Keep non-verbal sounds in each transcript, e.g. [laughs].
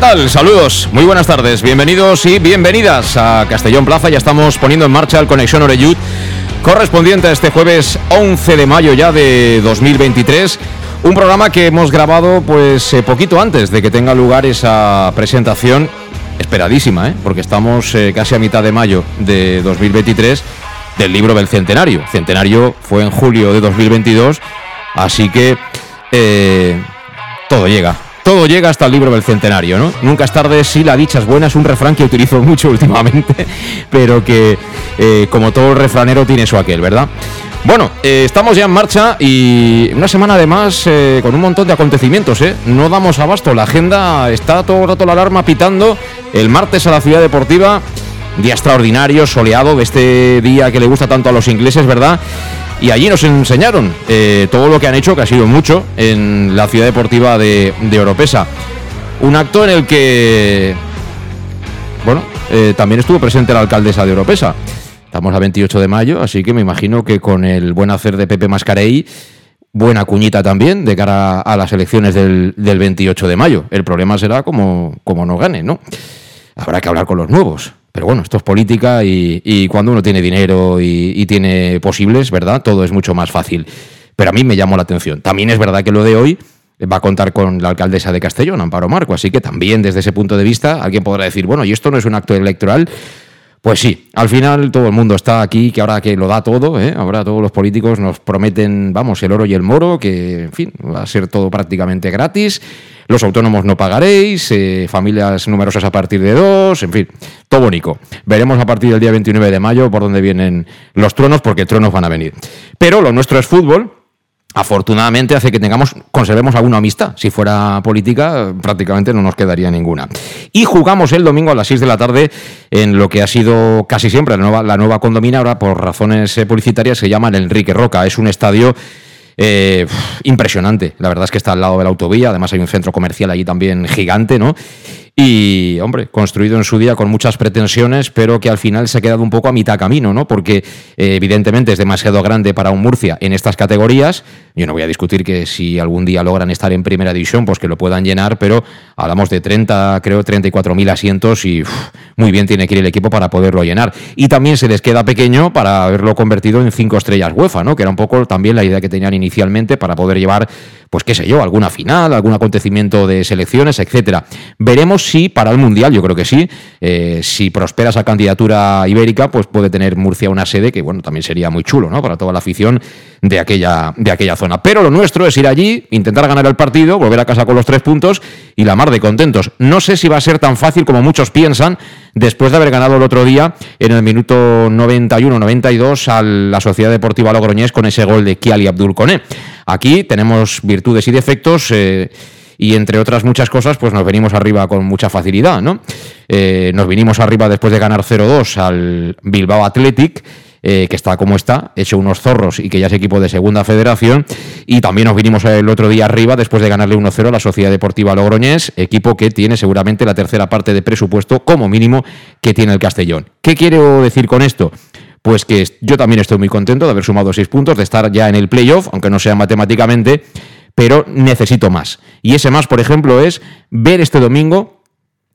Tal? Saludos, muy buenas tardes, bienvenidos y bienvenidas a Castellón Plaza. Ya estamos poniendo en marcha el Conexión Oreyud, correspondiente a este jueves 11 de mayo ya de 2023. Un programa que hemos grabado pues eh, poquito antes de que tenga lugar esa presentación esperadísima, ¿eh? porque estamos eh, casi a mitad de mayo de 2023 del libro del centenario. Centenario fue en julio de 2022, así que todo llega todo llega hasta el libro del centenario, ¿no? Nunca es tarde si la dicha es buena, es un refrán que utilizo [laughs] mucho últimamente, pero que eh, como todo refranero tiene su aquel, ¿verdad? Bueno, eh, estamos ya en marcha y una semana además eh, con un montón de acontecimientos, ¿eh? No damos abasto, la agenda está todo el rato la alarma pitando. El martes a la ciudad deportiva, día extraordinario, soleado, de este día que le gusta tanto a los ingleses, ¿verdad? Y allí nos enseñaron eh, todo lo que han hecho, que ha sido mucho, en la ciudad deportiva de, de Oropesa. Un acto en el que, bueno, eh, también estuvo presente la alcaldesa de Oropesa. Estamos a 28 de mayo, así que me imagino que con el buen hacer de Pepe Mascarey, buena cuñita también de cara a las elecciones del, 28 de mayo. El problema será como, como no gane, ¿no? Habrá que hablar con los nuevos. Pero bueno, esto es política y, cuando uno tiene dinero y, tiene posibles, ¿verdad? Todo es mucho más fácil. Pero a mí me llamó la atención. También es verdad que lo de hoy va a contar con la alcaldesa de Castellón, Amparo Marco. Así que también desde ese punto de vista alguien podrá decir, bueno, y esto no es un acto electoral. Pues sí, al final todo el mundo está aquí, que ahora que lo da todo, ¿eh? ahora todos los políticos nos prometen, vamos, el oro y el moro, que en fin, va a ser todo prácticamente gratis los autónomos no pagaréis, eh, familias numerosas a partir de dos, en fin, todo bonito. Veremos a partir del día 29 de mayo por dónde vienen los tronos, porque tronos van a venir. Pero lo nuestro es fútbol, afortunadamente hace que tengamos, conservemos alguna amistad. Si fuera política, prácticamente no nos quedaría ninguna. Y jugamos el domingo a las 6 de la tarde en lo que ha sido casi siempre la nueva, la condomina, ahora por razones eh, publicitarias se llama el Enrique Roca. Es un estadio eh, impresionante. La verdad es que está al lado de la autovía, además hay un centro comercial allí también gigante, ¿no? Y, hombre, construido en su día con muchas pretensiones, pero que al final se ha quedado un poco a mitad camino, ¿no? Porque eh, evidentemente es demasiado grande para un Murcia en estas categorías. Yo no voy a discutir que si algún día logran estar en primera división, pues que lo puedan llenar, pero hablamos de 30, creo, 34 mil asientos y muy bien tiene que ir el equipo para poderlo llenar. Y también se les queda pequeño para haberlo convertido en cinco estrellas UEFA, ¿no? Que era un poco también la idea que tenían inicialmente para poder llevar pues qué sé yo, alguna final, algún acontecimiento de selecciones, etcétera. Veremos si para el Mundial, yo creo que sí, eh, si prospera esa candidatura ibérica, pues puede tener Murcia una sede que, bueno, también sería muy chulo, ¿no? Para toda la afición de aquella, de aquella zona. Pero lo nuestro es ir allí, intentar ganar el partido, volver a casa con los tres puntos y la mar de contentos. No sé si va a ser tan fácil como muchos piensan, después de haber ganado el otro día en el minuto 91-92 a la Sociedad Deportiva Logroñés con ese gol de Kiali Abdul Koné. Aquí tenemos virtudes y defectos. Eh, y entre otras muchas cosas, pues nos venimos arriba con mucha facilidad, ¿no? Eh, nos vinimos arriba después de ganar 0-2 al Bilbao Athletic. Eh, que está como está, hecho unos zorros y que ya es equipo de segunda federación. Y también nos vinimos el otro día arriba después de ganarle 1-0 a la Sociedad Deportiva Logroñés, equipo que tiene seguramente la tercera parte de presupuesto como mínimo que tiene el Castellón. ¿Qué quiero decir con esto? Pues que yo también estoy muy contento de haber sumado seis puntos, de estar ya en el playoff, aunque no sea matemáticamente, pero necesito más. Y ese más, por ejemplo, es ver este domingo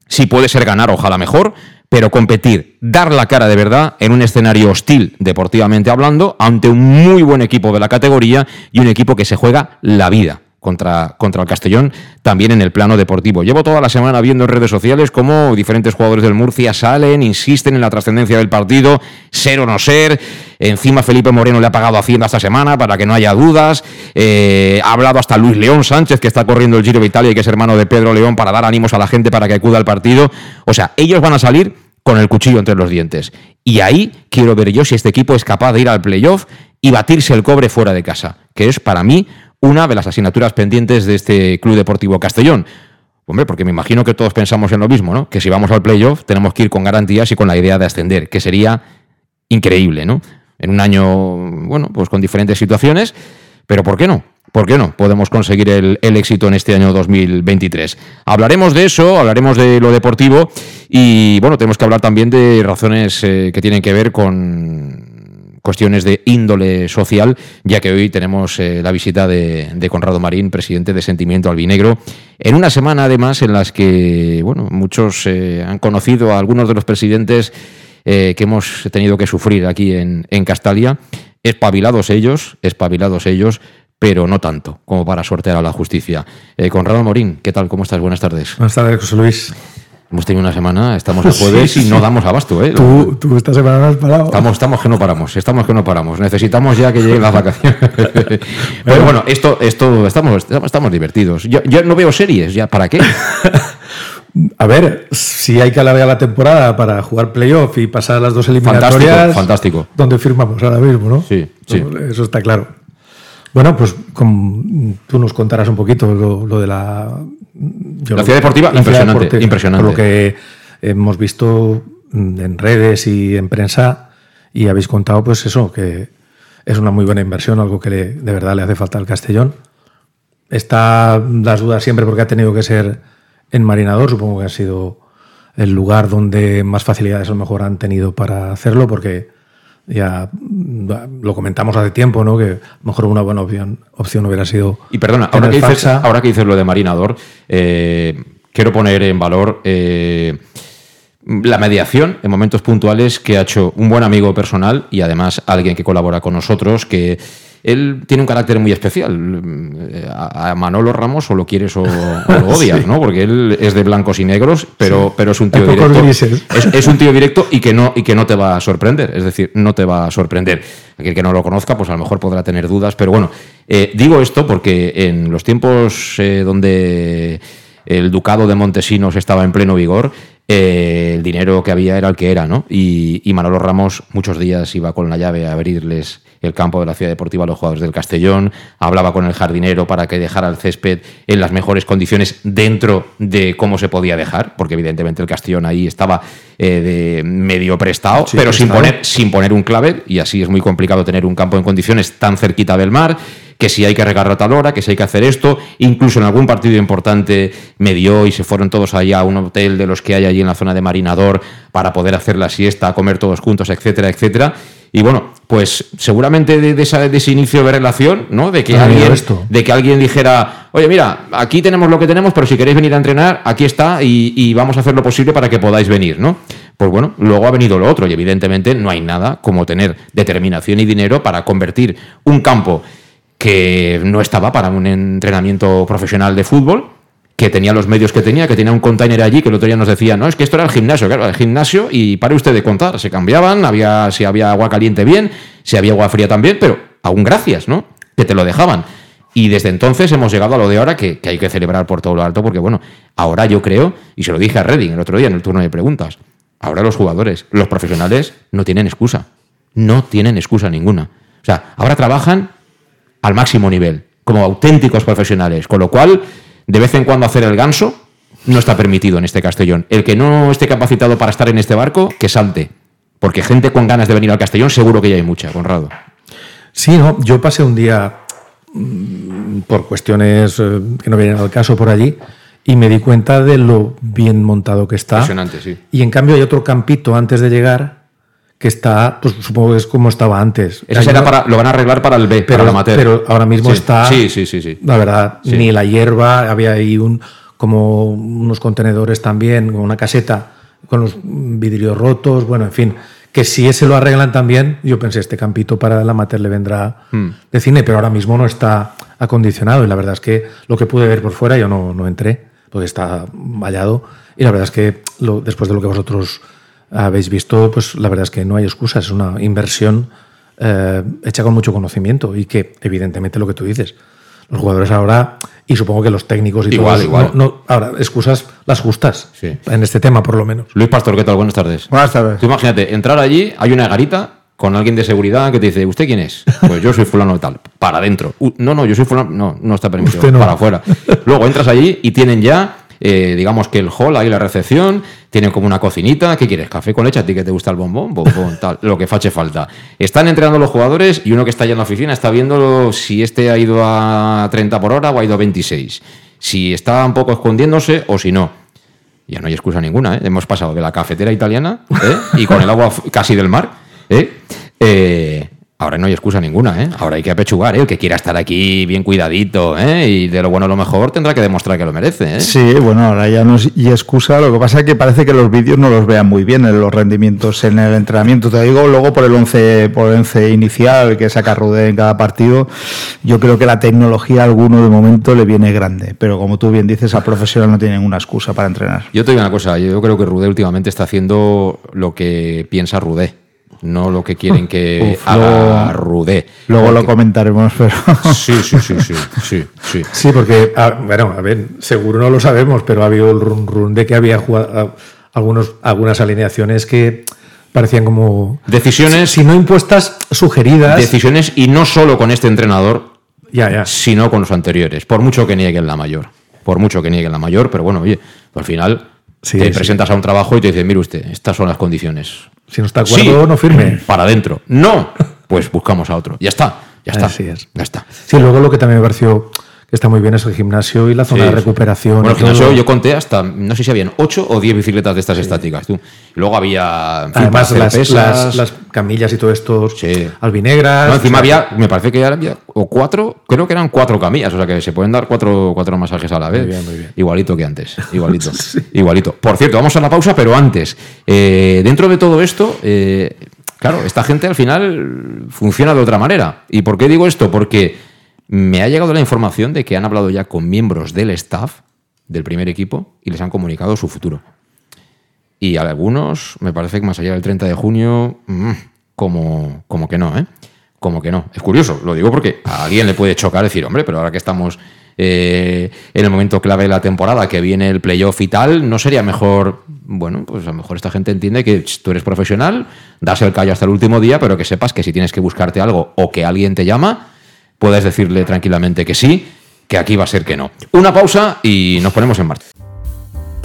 si puede ser ganar, ojalá mejor, pero competir, dar la cara de verdad en un escenario hostil, deportivamente hablando, ante un muy buen equipo de la categoría y un equipo que se juega la vida contra, contra el Castellón, también en el plano deportivo. Llevo toda la semana viendo en redes sociales cómo diferentes jugadores del Murcia salen, insisten en la trascendencia del partido, ser o no ser. Encima Felipe Moreno le ha pagado Hacienda esta semana para que no haya dudas. Eh, ha hablado hasta Luis León Sánchez, que está corriendo el Giro de Italia y que es hermano de Pedro León, para dar ánimos a la gente para que acuda al partido. O sea, ellos van a salir con el cuchillo entre los dientes. Y ahí quiero ver yo si este equipo es capaz de ir al playoff y batirse el cobre fuera de casa, que es para mí una de las asignaturas pendientes de este Club Deportivo Castellón. Hombre, porque me imagino que todos pensamos en lo mismo, ¿no? Que si vamos al playoff tenemos que ir con garantías y con la idea de ascender, que sería increíble, ¿no? En un año, bueno, pues con diferentes situaciones, pero ¿por qué no? ¿Por qué no? Podemos conseguir el, éxito en este año 2023. Hablaremos de eso, hablaremos de lo deportivo y, bueno, tenemos que hablar también de razones eh, que tienen que ver con cuestiones de índole social, ya que hoy tenemos eh, la visita de, Conrado Marín, presidente de Sentimiento Albinegro, en una semana además en las que bueno, muchos eh, han conocido a algunos de los presidentes eh, que hemos tenido que sufrir aquí en, en Castalia, espabilados ellos, espabilados ellos, pero no tanto como para sortear a la justicia. Conrado Morín, ¿qué tal? ¿Cómo estás? Buenas tardes. Buenas tardes, José Luis. Hemos tenido una semana, estamos a [laughs] jueves y no damos abasto, ¿eh? Tú, tú, esta semana no has parado. Estamos, estamos que no paramos, estamos que no paramos. Necesitamos ya que lleguen las vacaciones. [laughs] Pero bueno, esto, esto estamos, estamos divertidos. Yo, yo no veo series, ¿ya para qué? [laughs] A ver, si hay que alargar la temporada para jugar playoff y pasar las dos eliminatorias. Fantástico, fantástico. Donde firmamos ahora mismo, ¿no? Sí, sí. Eso está claro. Bueno, pues tú nos contarás un poquito lo, de la... la ciudad deportiva, impresionante, impresionante. Por lo que hemos visto en redes y en prensa y habéis contado, pues eso, que es una muy buena inversión, algo que de verdad le hace falta al Castellón. Está las dudas siempre porque ha tenido que ser en Marinador, supongo que ha sido el lugar donde más facilidades a lo mejor han tenido para hacerlo, porque ya lo comentamos hace tiempo, ¿no? Que a lo mejor una buena opción, opción hubiera sido. Y perdona, ahora que, dices, ahora que, dices, lo de Marinador, eh, quiero poner en valor eh, la mediación en momentos puntuales que ha hecho un buen amigo personal y además alguien que colabora con nosotros, que él tiene un carácter muy especial. A Manolo Ramos o lo quieres o, lo [laughs] odias, ¿no? Porque él es de blancos y negros, pero, pero es un tío directo. Es, un tío directo y que, no, y que no te va a sorprender. Es decir, no te va a sorprender. Aquel que no lo conozca, pues a lo mejor podrá tener dudas. Pero bueno, eh, digo esto porque en los tiempos eh, donde el ducado de Montesinos estaba en pleno vigor, eh, el dinero que había era el que era, ¿no? Y, y Manolo Ramos muchos días iba con la llave a abrirles el campo de la ciudad deportiva los jugadores del Castellón, hablaba con el jardinero para que dejara el césped en las mejores condiciones dentro de cómo se podía dejar, porque evidentemente el Castellón ahí estaba eh, de medio prestado, pero sin poner, sin poner un clave, y así es muy complicado tener un campo en condiciones tan cerquita del mar que si hay que regar a tal hora, que si hay que hacer esto, incluso en algún partido importante me dio y se fueron todos allá a un hotel de los que hay allí en la zona de Marinador para poder hacer la siesta, comer todos juntos, etcétera, etcétera. Y bueno, pues seguramente de, ese inicio de relación, ¿no? De que, alguien, de que alguien dijera, oye, mira, aquí tenemos lo que tenemos, pero si queréis venir a entrenar, aquí está y, vamos a hacer lo posible para que podáis venir, ¿no? Pues bueno, luego ha venido lo otro y evidentemente no hay nada como tener determinación y dinero para convertir un campo que no estaba para un entrenamiento profesional de fútbol que tenía los medios que tenía, que tenía un container allí, que el otro día nos decía, no, es que esto era el gimnasio, claro, el gimnasio, y pare usted de contar, se cambiaban, había, si había agua caliente bien, si había agua fría también, pero aún gracias, ¿no? Que te lo dejaban. Y desde entonces hemos llegado a lo de ahora que, hay que celebrar por todo lo alto, porque bueno, ahora yo creo, y se lo dije a Redding el otro día en el turno de preguntas, ahora los jugadores, los profesionales, no tienen excusa. No tienen excusa ninguna. O sea, ahora trabajan al máximo nivel, como auténticos profesionales, con lo cual de vez en cuando hacer el ganso no está permitido en este Castellón. El que no esté capacitado para estar en este barco, que salte. Porque gente con ganas de venir al Castellón seguro que ya hay mucha, Conrado. Sí, no, yo pasé un día mm, por cuestiones eh, que no vienen al caso por allí y me di cuenta de lo bien montado que está. Impresionante, sí. Y en cambio hay otro campito antes de llegar que está, pues supongo que es como estaba antes. Eso será para, lo van a arreglar para el B, pero, para la Pero ahora mismo está. Sí, sí, sí, sí. La verdad, ni la hierba, había ahí un, como unos contenedores también, una caseta con los vidrios rotos, bueno, en fin. Que si ese lo arreglan también, yo pensé, este campito para la Mater le vendrá hmm. de cine, pero ahora mismo no está acondicionado. Y la verdad es que lo que pude ver por fuera, yo no, no entré, porque está vallado. Y la verdad es que lo, después de lo que vosotros habéis visto, pues la verdad es que no hay excusas. Es una inversión eh, hecha con mucho conocimiento y que, evidentemente, lo que tú dices, los jugadores ahora, y supongo que los técnicos y Igual, todos, igual. no- no- ahora, excusas las justas, Sí. en este tema por lo menos. Luis Pastor, ¿qué tal? Buenas tardes. Buenas tardes. Tú imagínate, entrar allí, hay una garita con alguien de seguridad que te dice, ¿usted quién es? [laughs] Pues yo soy fulano de tal. Para adentro. "Uh, no, no, yo soy fulano. No, no está permitido. No. Para afuera. [laughs] Luego entras allí y tienen ya, eh, digamos que el hall, ahí la recepción, tienen como una cocinita. ¿Qué quieres? ¿Café con leche? ¿A ti que te gusta el bombón? Bombón, [laughs] tal. Lo que fache falta. Están entrenando los jugadores y uno que está allá en la oficina está viendo si este ha ido a 30 por hora o ha ido a 26. Si está un poco escondiéndose o si no. Ya no hay excusa ninguna, ¿eh? Hemos pasado de la cafetera italiana ¿eh? y con el agua casi del mar. ¿eh? Eh, ahora no hay excusa ninguna, ¿eh? Ahora hay que apechugar, ¿eh? El que quiera estar aquí bien cuidadito, ¿eh? Y de lo bueno a lo mejor tendrá que demostrar que lo merece, ¿eh? Sí, bueno, ahora ya no es y excusa. Lo que pasa es que parece que los vídeos no los vean muy bien en los rendimientos en el entrenamiento. Te digo, luego por el 11, por el 11 inicial que saca Rudé en cada partido, yo creo que la tecnología a alguno de momento le viene grande. Pero como tú bien dices, a profesional no tiene ninguna excusa para entrenar. Yo te digo una cosa, yo creo que Rudé últimamente está haciendo lo que piensa Rudé, no lo que quieren que Uf, haga luego- Rudé. Luego lo comentaremos, pero... [laughs] Sí, sí, sí, sí, sí, sí. Sí, porque, ah, bueno, a ver, seguro no lo sabemos, pero ha habido el run run de que había jugado, ah, algunos, algunas alineaciones que parecían como. Decisiones, Si no impuestas, sugeridas. decisiones y no solo con este entrenador, ya, ya. sino con los anteriores, por mucho que nieguen la mayor. Por mucho que nieguen la mayor, pero bueno, oye, al final Sí, te sí. presentas a un trabajo y te dicen, mire usted, estas son las condiciones. Si no está de acuerdo, Sí, no firme. Para adentro. No, pues buscamos a otro. Ya está, ya está. Así es. Ya está. Sí, luego lo que también me pareció está muy bien es el gimnasio y la zona Sí, de recuperación. Bueno, el gimnasio todo. yo conté hasta, no sé si habían 8 o 10 bicicletas de estas estáticas. Tú. Y luego había. en fin, Además, las, las, las camillas y todo esto, Sí. albinegras. No, encima o sea, había, me parece que había o cuatro, creo que eran cuatro camillas, o sea que se pueden dar cuatro, cuatro masajes a la vez. Muy bien, muy bien. Igualito que antes, [laughs] igualito, igualito. Por cierto, vamos a la pausa, pero antes, eh, dentro de todo esto, eh, claro, esta gente al final funciona de otra manera. ¿Y por qué digo esto? Porque me ha llegado la información de que han hablado ya con miembros del staff del primer equipo y les han comunicado su futuro. Y a algunos, me parece que más allá del 30 de junio, mm, como, como que no, ¿eh? Como que no. Es curioso, lo digo porque a alguien le puede chocar decir, hombre, pero ahora que estamos eh, en el momento clave de la temporada, que viene el playoff y tal, ¿no sería mejor, bueno, pues a lo mejor esta gente entiende que tú eres profesional, das el callo hasta el último día, pero que sepas que si tienes que buscarte algo o que alguien te llama, puedes decirle tranquilamente que sí, que aquí va a ser que no. Una pausa y nos ponemos en marcha.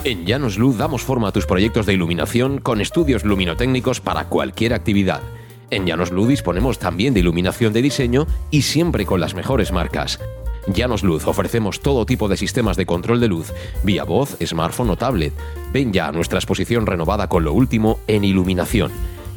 En Llanos Luz damos forma a tus proyectos de iluminación con estudios luminotécnicos para cualquier actividad. En Llanos Luz disponemos también de iluminación de diseño y siempre con las mejores marcas. Llanos Luz ofrecemos todo tipo de sistemas de control de luz, vía voz, smartphone o tablet. Ven ya a nuestra exposición renovada con lo último en iluminación.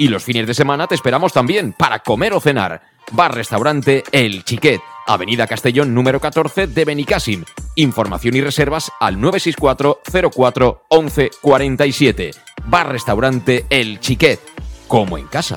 Y los fines de semana te esperamos también para comer o cenar. Bar Restaurante El Chiquet, Avenida Castellón número 14 de Benicàssim. Información y reservas al 964 04 11 47. Bar Restaurante El Chiquet, como en casa.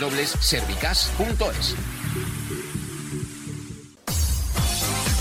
www.servicas.es.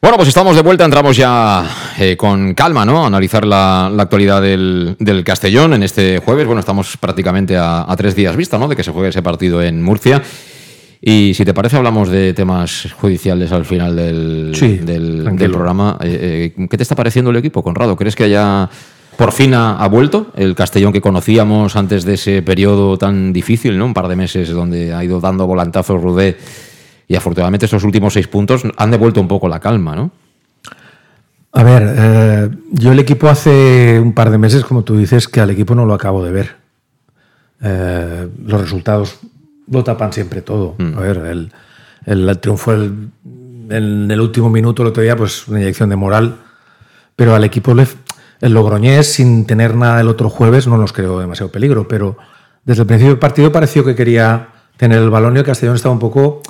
Bueno, pues estamos de vuelta, entramos ya eh, con calma, ¿no? A analizar la, la actualidad del, del, Castellón en este jueves. Bueno, estamos prácticamente a, a, tres días vista, ¿no? De que se juegue ese partido en Murcia. Y si te parece, hablamos de temas judiciales al final del, sí, del, del programa. Eh, eh, ¿Qué te está pareciendo el equipo, Conrado? ¿Crees que haya por fin ha, ha, vuelto el Castellón que conocíamos antes de ese periodo tan difícil, ¿no? Un par de meses donde ha ido dando volantazos Rudé y afortunadamente estos últimos seis puntos han devuelto un poco la calma, ¿no? A ver, eh, yo el equipo hace un par de meses, como tú dices, que al equipo no lo acabo de ver. Eh, los resultados lo tapan siempre todo. Mm. A ver, el, el, el triunfo el, en el último minuto el otro día, pues una inyección de moral, pero al equipo le, el Logroñés, sin tener nada el otro jueves, no nos creó demasiado peligro, pero desde el principio del partido pareció que quería tener el balón y el Castellón estaba un poco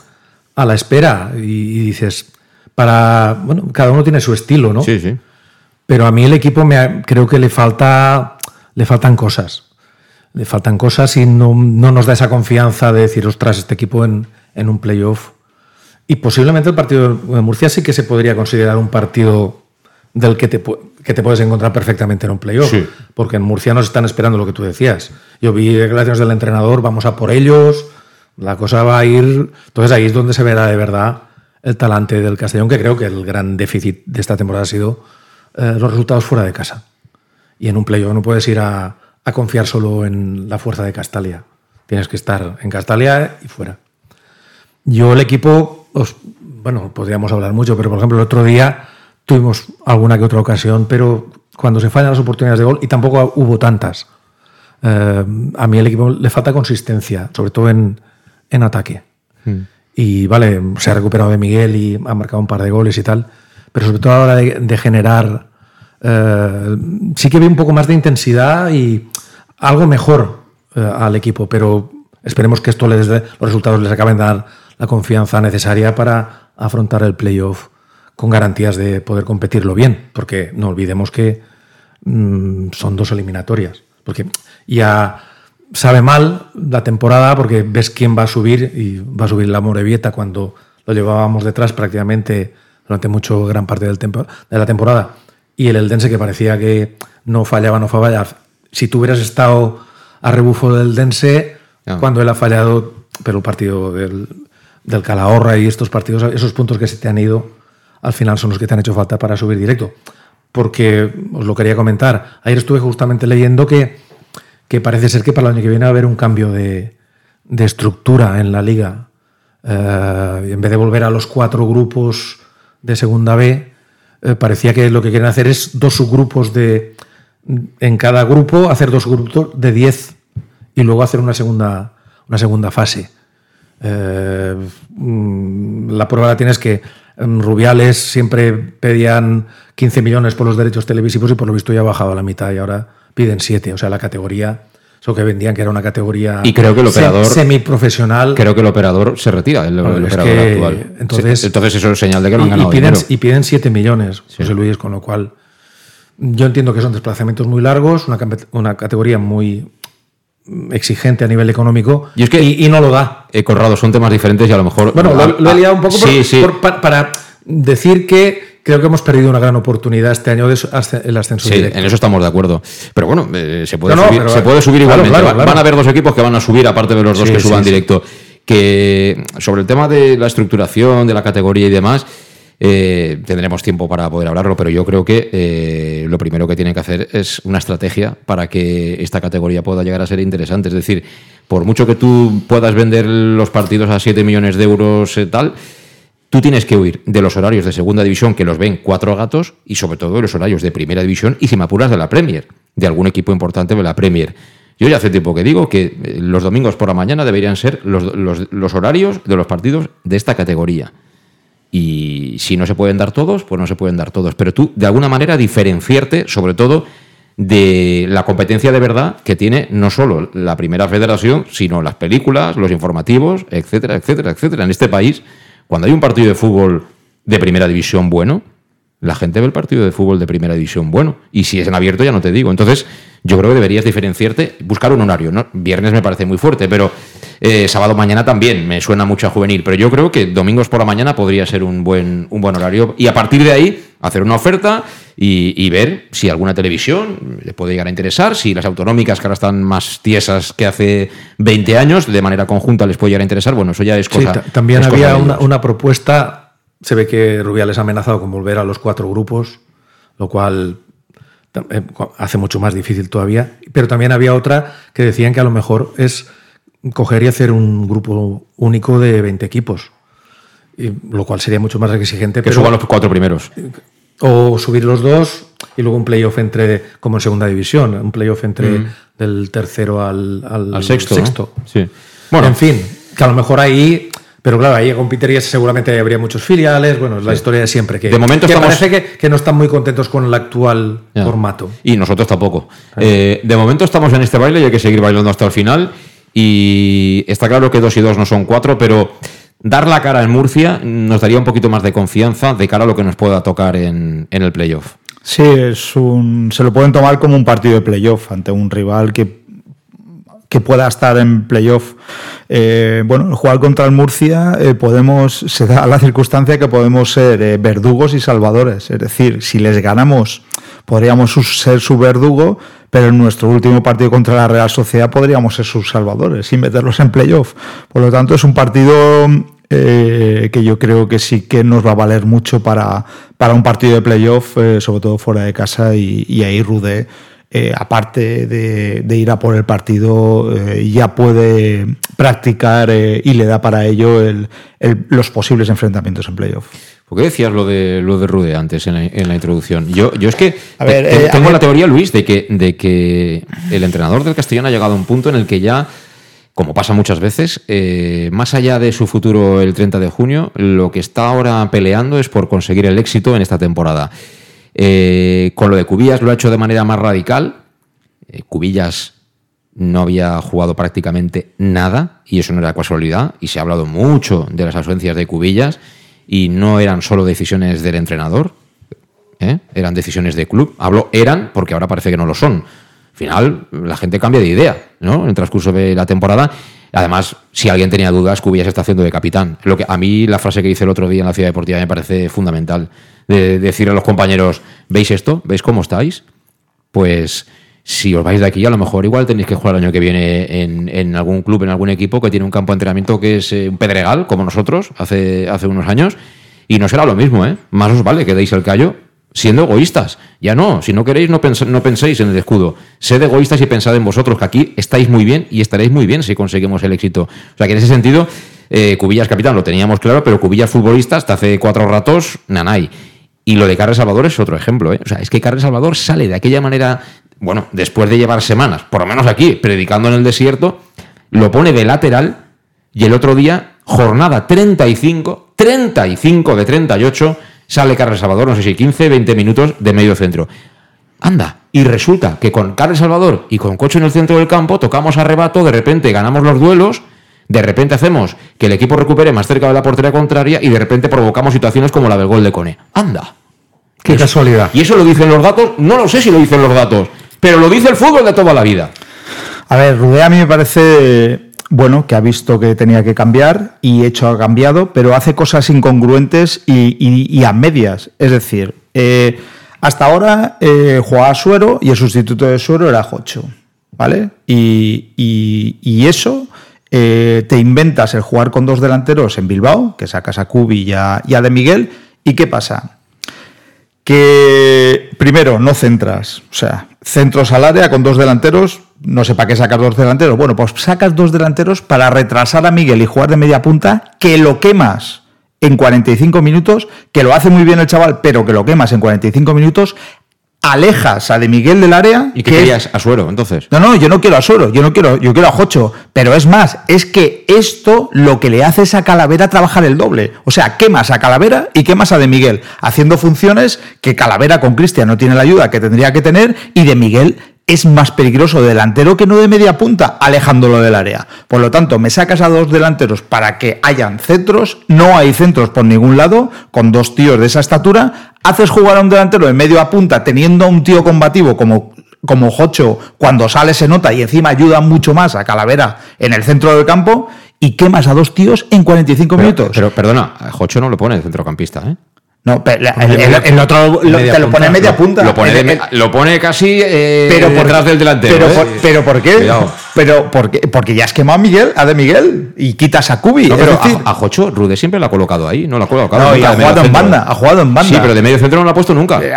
a la espera y, y, dices, para, bueno, cada uno tiene su estilo, ¿no? Sí, sí. Pero a mí el equipo me, creo que le falta, le faltan cosas. Le faltan cosas y no, no nos da esa confianza de decir, ostras, este equipo en, en un playoff. Y posiblemente el partido de Murcia sí que se podría considerar un partido del que te, que te puedes encontrar perfectamente en un playoff. Sí. Porque en Murcia nos están esperando lo que tú decías. Yo vi declaraciones del entrenador, vamos a por ellos, la cosa va a ir. Entonces ahí es donde se verá de verdad el talante del Castellón, que creo que el gran déficit de esta temporada ha sido eh, los resultados fuera de casa. Y en un playoff no puedes ir a, confiar solo en la fuerza de Castalia. Tienes que estar en Castalia y fuera. Yo el equipo, os, bueno, podríamos hablar mucho, pero por ejemplo el otro día tuvimos alguna que otra ocasión, pero cuando se fallan las oportunidades de gol, y tampoco hubo tantas, eh, a mí el equipo le falta consistencia, sobre todo en, en ataque. Mm. Y vale, se ha recuperado de Miguel y ha marcado un par de goles y tal, pero sobre todo a la hora de, de generar, eh, sí que vi un poco más de intensidad y algo mejor eh, al equipo, pero esperemos que esto les dé, los resultados les acaben de dar la confianza necesaria para afrontar el playoff con garantías de poder competirlo bien, porque no olvidemos que mmm, son dos eliminatorias, porque ya sabe mal la temporada porque ves quién va a subir y va a subir la Morevieta cuando lo llevábamos detrás prácticamente durante mucho gran parte del tempo, de la temporada y el Eldense que parecía que no fallaba, no fallaba. Si tú hubieras estado a rebufo del Dense no. cuando él ha fallado, pero el partido del, del Calahorra y estos partidos, esos puntos que se te han ido, al final son los que te han hecho falta para subir directo. Porque os lo quería comentar. Ayer estuve justamente leyendo que, que parece ser que para el año que viene va a haber un cambio de, de estructura en la liga. Eh, en vez de volver a los cuatro grupos de segunda B, eh, parecía que lo que quieren hacer es dos subgrupos de. En cada grupo, hacer dos grupos de 10 y luego hacer una segunda, una segunda fase. Eh, la prueba la tienes que Rubiales siempre pedían 15 millones por los derechos televisivos y por lo visto ya ha bajado a la mitad y ahora piden 7. O sea, la categoría, eso que vendían que era una categoría y creo que el operador semiprofesional. Creo que el operador se retira, el, el operador que, actual. Entonces, entonces eso es señal de que no han y, ganado y piden, dinero. y piden 7 millones, sí. José Luis, con lo cual yo entiendo que son desplazamientos muy largos, una, una categoría muy exigente a nivel económico y, es que, y, y no lo da. Eh, Conrado, son temas diferentes y a lo mejor. Bueno, lo, lo, he liado un poco sí, por, sí. Por, para, para decir que creo que hemos perdido una gran oportunidad este año de el ascenso sí, directo. en eso estamos de acuerdo. Pero bueno, eh, se, puede no, subir, pero, se puede subir claro, igualmente. claro, claro. Van a haber dos equipos que van a subir, aparte de los dos sí, que suban sí, directo. Que sobre el tema de la estructuración, de la categoría y demás. Eh, tendremos tiempo para poder hablarlo, pero yo creo que eh, lo primero que tienen que hacer es una estrategia para que esta categoría pueda llegar a ser interesante. Es decir, por mucho que tú puedas vender los partidos a 7 millones de euros eh, tal, tú tienes que huir de los horarios de segunda división que los ven cuatro gatos y sobre todo de los horarios de primera división y si me apuras de la Premier, de algún equipo importante de la Premier. Yo ya hace tiempo que digo que eh, los domingos por la mañana deberían ser los, los, los horarios de los partidos de esta categoría. Y si no se pueden dar todos, pues no se pueden dar todos. Pero tú, de alguna manera, diferenciarte, sobre todo, de la competencia de verdad que tiene no solo la primera federación, sino las películas, los informativos, etcétera, etcétera, etcétera. En este país, cuando hay un partido de fútbol de primera división bueno, la gente ve el partido de fútbol de primera división bueno. Y si es en abierto, ya no te digo. Entonces, yo creo que deberías diferenciarte, buscar un horario. ¿no? Viernes me parece muy fuerte, pero eh, sábado mañana también me suena mucho a juvenil. Pero yo creo que domingos por la mañana podría ser un buen, un buen horario. Y a partir de ahí, hacer una oferta y, y ver si alguna televisión le puede llegar a interesar, si las autonómicas, que ahora están más tiesas que hace 20 años, de manera conjunta les puede llegar a interesar. Bueno, eso ya es cosa. ta- también es había una, una propuesta. Se ve que Rubiales ha amenazado con volver a los cuatro grupos, lo cual hace mucho más difícil todavía. Pero también había otra que decían que a lo mejor es coger y hacer un grupo único de 20 equipos. Y- lo cual sería mucho más exigente. Que pero- suban los cuatro primeros. o subir los dos y luego un playoff entre, como en segunda división, un playoff entre Mm. del tercero al, al, Al sexto. ¿no? Sí. Bueno, en fin, que a lo mejor ahí, pero claro, ahí con Peter seguramente habría muchos filiales, bueno, es la historia de siempre, que, De momento que estamos- parece que, que no están muy contentos con el actual Ya. formato. Y nosotros tampoco. Eh, de momento estamos en este baile y hay que seguir bailando hasta el final. Y está claro que dos y dos no son cuatro, pero dar la cara en Murcia nos daría un poquito más de confianza de cara a lo que nos pueda tocar en, en el playoff. Sí, es un, se lo pueden tomar como un partido de playoff ante un rival que, que pueda estar en playoff. Eh, bueno, jugar contra el Murcia eh, podemos, se da la circunstancia que podemos ser eh, verdugos y salvadores. Es decir, si les ganamos, podríamos ser su verdugo, pero en nuestro último partido contra la Real Sociedad podríamos ser sus salvadores y meterlos en playoff. Por lo tanto, es un partido que yo creo que sí que nos va a valer mucho para, para un partido de playoff, sobre todo fuera de casa, y ahí Rude, eh, aparte de, de ir a por el partido, eh, ya puede practicar eh, y le da para ello el- el- los posibles enfrentamientos en playoff. ¿Por qué decías lo de, lo de Rude antes en la, en la introducción? Yo, yo es que A ver, te- a tengo ver. la teoría, Luis, de que, de que el entrenador del Castellón ha llegado a un punto en el que ya, como pasa muchas veces, eh, más allá de su futuro el 30 de junio, lo que está ahora peleando es por conseguir el éxito en esta temporada. Eh, con lo de Cubillas lo ha hecho de manera más radical. Eh, Cubillas no había jugado prácticamente nada y eso no era casualidad y se ha hablado mucho de las ausencias de Cubillas y no eran solo decisiones del entrenador, ¿eh? eran decisiones de club. Hablo eran porque ahora parece que no lo son. Al final la gente cambia de idea ¿no? en el transcurso de la temporada. Además, si alguien tenía dudas, Cubillas está haciendo de capitán. Lo que a mí la frase que hice el otro día en la ciudad deportiva me parece fundamental de decir a los compañeros, ¿veis esto? ¿Veis cómo estáis? Pues si os vais de aquí, a lo mejor igual tenéis que jugar el año que viene en, en algún club, en algún equipo que tiene un campo de entrenamiento que es eh, un pedregal, como nosotros, hace, hace unos años, y no será lo mismo, ¿eh? Más os vale que deis el callo siendo egoístas. Ya no, si no queréis, no, pens- no penséis en el escudo. Sed egoístas y pensad en vosotros, que aquí estáis muy bien y estaréis muy bien si conseguimos el éxito. O sea que en ese sentido, eh, Cubillas capitán lo teníamos claro, pero Cubillas futbolista hasta hace cuatro ratos, nanay. Y lo de Carles Salvador es otro ejemplo. ¿eh? O sea, es que Carles Salvador sale de aquella manera, bueno, después de llevar semanas, por lo menos aquí, predicando en el desierto, lo pone de lateral y el otro día, jornada 35, 35 de 38, sale Carles Salvador, no sé si 15, 20 minutos de medio centro. Anda, y resulta que con Carles Salvador y con Cocho en el centro del campo tocamos a rebato, de repente ganamos los duelos, de repente hacemos que el equipo recupere más cerca de la portería contraria y de repente provocamos situaciones como la del gol de Cone. Anda. Qué Eso- casualidad. ¿Y eso lo dicen los datos? No lo sé si lo dicen los datos, pero lo dice el fútbol de toda la vida. A ver, Rudé a mí me parece bueno que ha visto que tenía que cambiar y hecho ha cambiado, pero hace cosas incongruentes y, a medias. Es decir, eh, hasta ahora eh, jugaba Suero y el sustituto de Suero era Jocho, ¿vale? Y eso eh, te inventas el jugar con dos delanteros en Bilbao, que sacas a Cubi y a, y a De Miguel, ¿y qué pasa? que primero no centras, o sea, centros al área con dos delanteros, no sé para qué sacas dos delanteros. Bueno, pues sacas dos delanteros para retrasar a Miguel y jugar de media punta, que lo quemas en 45 minutos, que lo hace muy bien el chaval, pero que lo quemas en 45 minutos alejas a De Miguel del área. ¿Y qué que- querías? A Suero, entonces. No, no, yo no quiero a Suero, yo no quiero, yo quiero a Jocho. Pero es más, es que esto lo que le hace es a Calavera trabajar el doble. O sea, quemas a Calavera y quemas a De Miguel, haciendo funciones que Calavera con Cristian no tiene la ayuda que tendría que tener y De Miguel es más peligroso de delantero que no de media punta, alejándolo del área. Por lo tanto, me sacas a dos delanteros para que hayan centros, no hay centros por ningún lado, con dos tíos de esa estatura, haces jugar a un delantero de medio a punta teniendo a un tío combativo como como Jocho, cuando sale se nota y encima ayuda mucho más a Calavera en el centro del campo y quemas a dos tíos en 45 minutos. Pero perdona, Jocho no lo pone de centrocampista, ¿eh? No, pero el, el- el otro lo- te lo pone media punta. Lo pone, de El- me- lo pone casi eh, pero por- detrás del delantero. Pero, ¿eh? por, pero ¿por qué? Cuidado. Pero ¿por qué? Porque ya has quemado a Miguel, a De Miguel, y quitas a Cubi. No, pero decir- a, a Jocho, Rude siempre lo ha colocado ahí, no lo ha colocado. No, y ha jugado en banda, ha jugado en banda. Sí, pero de medio centro no lo ha puesto nunca. Eh,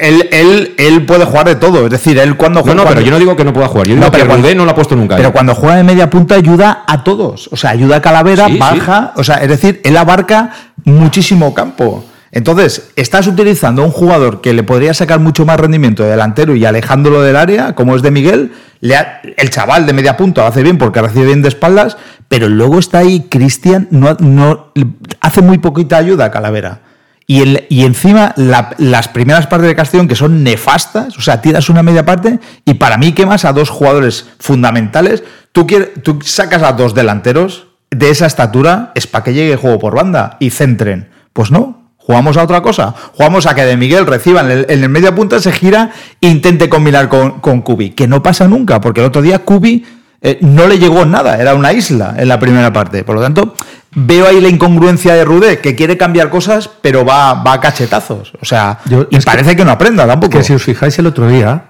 Él, él, él puede jugar de todo. Es decir, él cuando No, juega. no, pero cuando- yo no digo que no pueda jugar. Yo digo No, que pero cuando- Rude no lo ha puesto nunca. Pero ¿eh? cuando juega de media punta ayuda a todos. O sea, ayuda a Calavera, Sí, sí. baja. O sea, es decir, él abarca muchísimo campo. Entonces, estás utilizando a un jugador que le podría sacar mucho más rendimiento de delantero y alejándolo del área, como es de Miguel. El chaval de media punta lo hace bien porque recibe bien de espaldas, pero luego está ahí Cristian, no, hace muy poquita ayuda a Calavera. Y, el- encima la- las primeras partes de Castellón que son nefastas, o sea, tiras una media parte y para mí quemas a dos jugadores fundamentales. Tú, tú sacas a dos delanteros de esa estatura, es para que llegue juego por banda y centren. Pues no, jugamos a otra cosa. Jugamos a que de Miguel reciba en el, en el media punta, se gira e intente combinar con, con Kubi, que no pasa nunca, porque el otro día Kubi eh, no le llegó nada, era una isla en la primera parte. Por lo tanto, veo ahí la incongruencia de Rudé, que quiere cambiar cosas, pero va, va a cachetazos. O sea, Yo- y que- parece que, no aprenda tampoco. Que si os fijáis el otro día,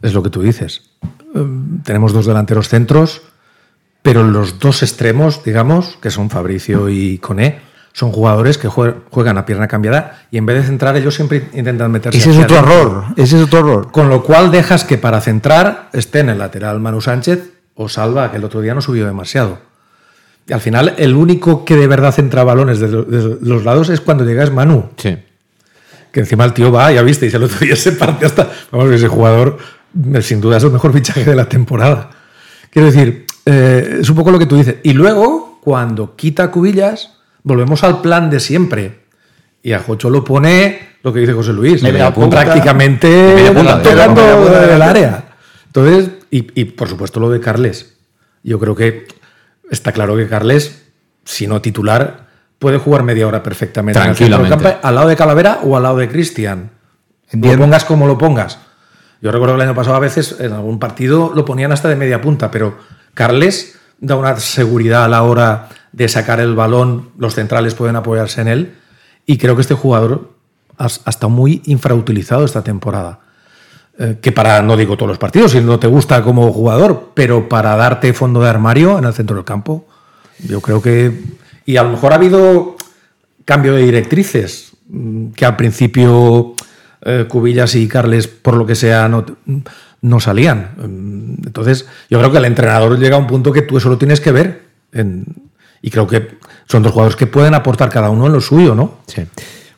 es lo que tú dices. Em, tenemos dos delanteros centros, pero los dos extremos, digamos, que son Fabricio y Coné, son jugadores que jue- juegan a pierna cambiada y en vez de centrar ellos siempre intentan meterse Ese es otro adentro. error. Ese es otro error. Con lo cual dejas que para centrar esté en el lateral Manu Sánchez o Salva, que el otro día no subió demasiado. Y al final, el único que de verdad centra balones desde los lados es cuando llega es Manu. Sí. Que encima el tío va, ya visteis, el otro día se parte hasta. Vamos, ese jugador, eh, sin duda, es el mejor fichaje de la temporada. Quiero decir, eh, es un poco lo que tú dices. Y luego, cuando quita cubillas, volvemos al plan de siempre. Y a Jocho lo pone lo que dice José Luis, De media punta. prácticamente De media punta, de tocando media punta, el área. Entonces, y, y, por supuesto lo de Carles. Yo creo que está claro que Carles, si no titular, puede jugar media hora perfectamente en el Tranquilamente. campo, al lado de Calavera o al lado de Cristian. Lo pongas como lo pongas. Yo recuerdo que el año pasado a veces en algún partido lo ponían hasta de media punta, pero Carles da una seguridad a la hora de sacar el balón, los centrales pueden apoyarse en él y creo que este jugador ha, estado muy infrautilizado esta temporada. Eh, que para, no digo todos los partidos, si no te gusta como jugador, pero para darte fondo de armario en el centro del campo, yo creo que... Y a lo mejor ha habido cambio de directrices, mm, que al principio eh, Cubillas y Carles, por lo que sea, no, no salían. Mm, Entonces, yo creo que el entrenador llega a un punto que tú eso lo tienes que ver. en- y creo que son dos jugadores que pueden aportar cada uno en lo suyo, ¿no? Sí.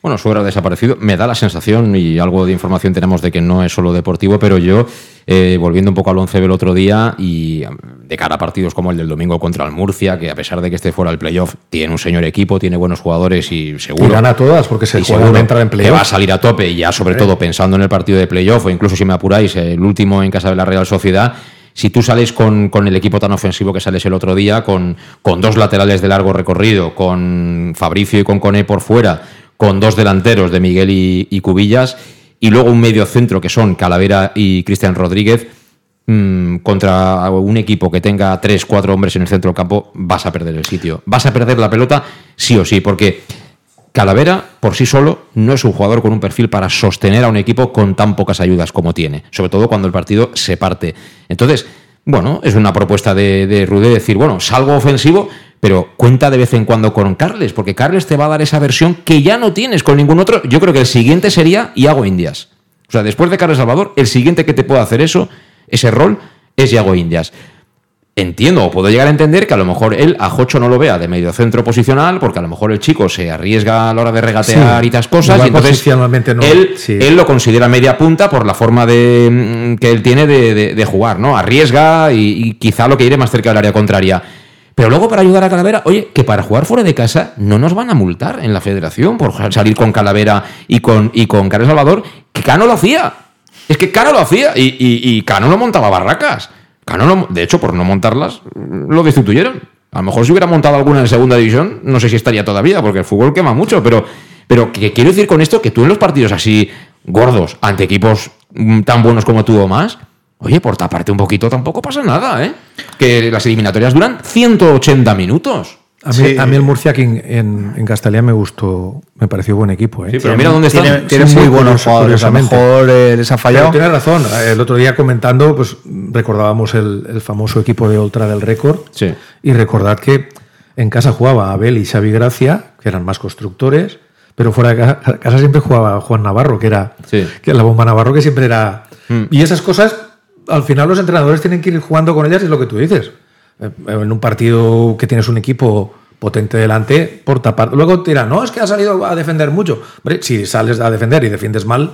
Bueno, Suero ha desaparecido. Me da la sensación, y algo de información tenemos de que no es solo deportivo, pero yo, eh, volviendo un poco al 11 del otro día, y de cara a partidos como el del domingo contra el Murcia, que a pesar de que esté fuera del playoff, tiene un señor equipo, tiene buenos jugadores y seguro. Y gana todas, porque se seguro entrar en que playoff. va a salir a tope y ya sobre todo pensando en el partido de playoff o incluso si me apuráis el último en casa de la Real Sociedad si tú sales con, con el equipo tan ofensivo que sales el otro día con, con dos laterales de largo recorrido con Fabricio y con Cone por fuera con dos delanteros de Miguel y, y Cubillas y luego un medio centro que son Calavera y Cristian Rodríguez mm, contra un equipo que tenga tres, cuatro hombres en el centro del campo, vas a perder el sitio. Vas a perder la pelota sí o sí, porque Calavera por sí solo no es un jugador con un perfil para sostener a un equipo con tan pocas ayudas como tiene, sobre todo cuando el partido se parte. Entonces, bueno, es una propuesta de, de Rudé decir, bueno, salgo ofensivo, pero cuenta de vez en cuando con Carles, porque Carles te va a dar esa versión que ya no tienes con ningún otro. Yo creo que el siguiente sería Iago Indias. O sea, después de Carles Salvador, el siguiente que te puede hacer eso, ese rol, es Iago Indias. Entiendo o puedo llegar a entender que a lo mejor él a Jocho no lo vea de medio centro posicional, porque a lo mejor el chico se arriesga a la hora de regatear Sí. y estas cosas, y entonces posicionalmente no, él, sí. él lo considera media punta por la forma de mm, que él tiene de, de- de jugar, ¿no? Arriesga y, y quizá lo que iré más cerca del área contraria. Pero luego para ayudar a Calavera, oye, que para jugar fuera de casa no nos van a multar en la federación por salir con Calavera y con, y con Carlos Salvador, que Cano lo hacía. Es que Cano lo hacía y, y- y Cano no montaba barracas. Cano, no- de hecho, por no montarlas, lo destituyeron. A lo mejor si hubiera montado alguna en segunda división, no sé si estaría todavía, porque el fútbol quema mucho, pero, pero que quiero decir con esto que tú en los partidos así gordos, ante equipos mm, tan buenos como tú o más, oye, por taparte un poquito tampoco pasa nada, ¿eh? Que las eliminatorias duran 180 minutos. A mí, a mí el Murcia aquí en, en, me gustó, me pareció buen equipo. ¿eh? Sí, pero mira dónde están. Tiene, tiene Sí, muy buenos jugadores. A lo mejor eh, les Pero fallado. tienes razón. El otro día comentando, pues recordábamos el, el famoso equipo de Ultra del Récord. Sí. Y recordad que en casa jugaba Abel y Xavi Gracia, que eran más constructores, pero fuera de ca- casa, siempre jugaba Juan Navarro, que era Sí. que la bomba Navarro, que siempre era. Mm. Y esas cosas, al final los entrenadores tienen que ir jugando con ellas, es lo que tú dices. Eh, En un partido que tienes un equipo potente delante, por tapar. Luego te dirán, no, es que ha salido a defender mucho. Si sales a defender y defiendes mal,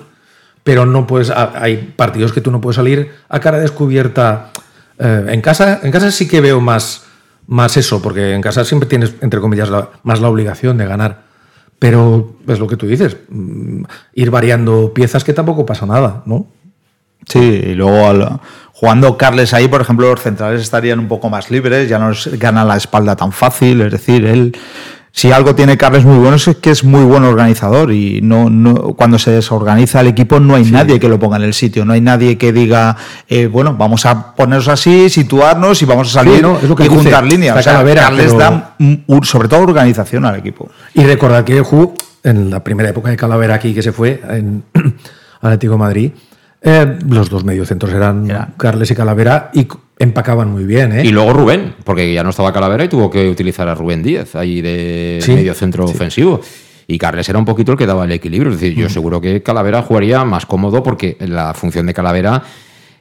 pero no puedes. Hay partidos que tú no puedes salir a cara descubierta. Eh, en casa, en casa sí que veo más, más eso, porque en casa siempre tienes, entre comillas, la- más la obligación de ganar. Pero es lo que tú dices, mm, ir variando piezas que tampoco pasa nada, ¿no? Sí, y luego al- jugando Carles ahí, por ejemplo, los centrales estarían un poco más libres, ya no les gana la espalda tan fácil, es decir, él si algo tiene Carles muy bueno es que es muy buen organizador y no, no cuando se desorganiza el equipo no hay nadie que lo ponga en el sitio, no hay nadie que diga, eh, bueno, vamos a ponernos así, situarnos y vamos a salir Sí, no, es lo que y dice, juntar líneas. O sea, Calavera, Carles pero- da un- sobre todo organización al equipo. Y recordad que jugó en la primera época de Calavera aquí que se fue en [clears throat] Atlético de Madrid. Eh, los dos mediocentros eran. Carles y Calavera y empacaban muy bien, ¿eh? Y luego Rubén, porque ya no estaba Calavera y tuvo que utilizar a Rubén Díaz ahí de Sí, medio centro ofensivo. Y Carles era un poquito el que daba el equilibrio. Es decir, yo seguro que Calavera jugaría más cómodo porque la función de Calavera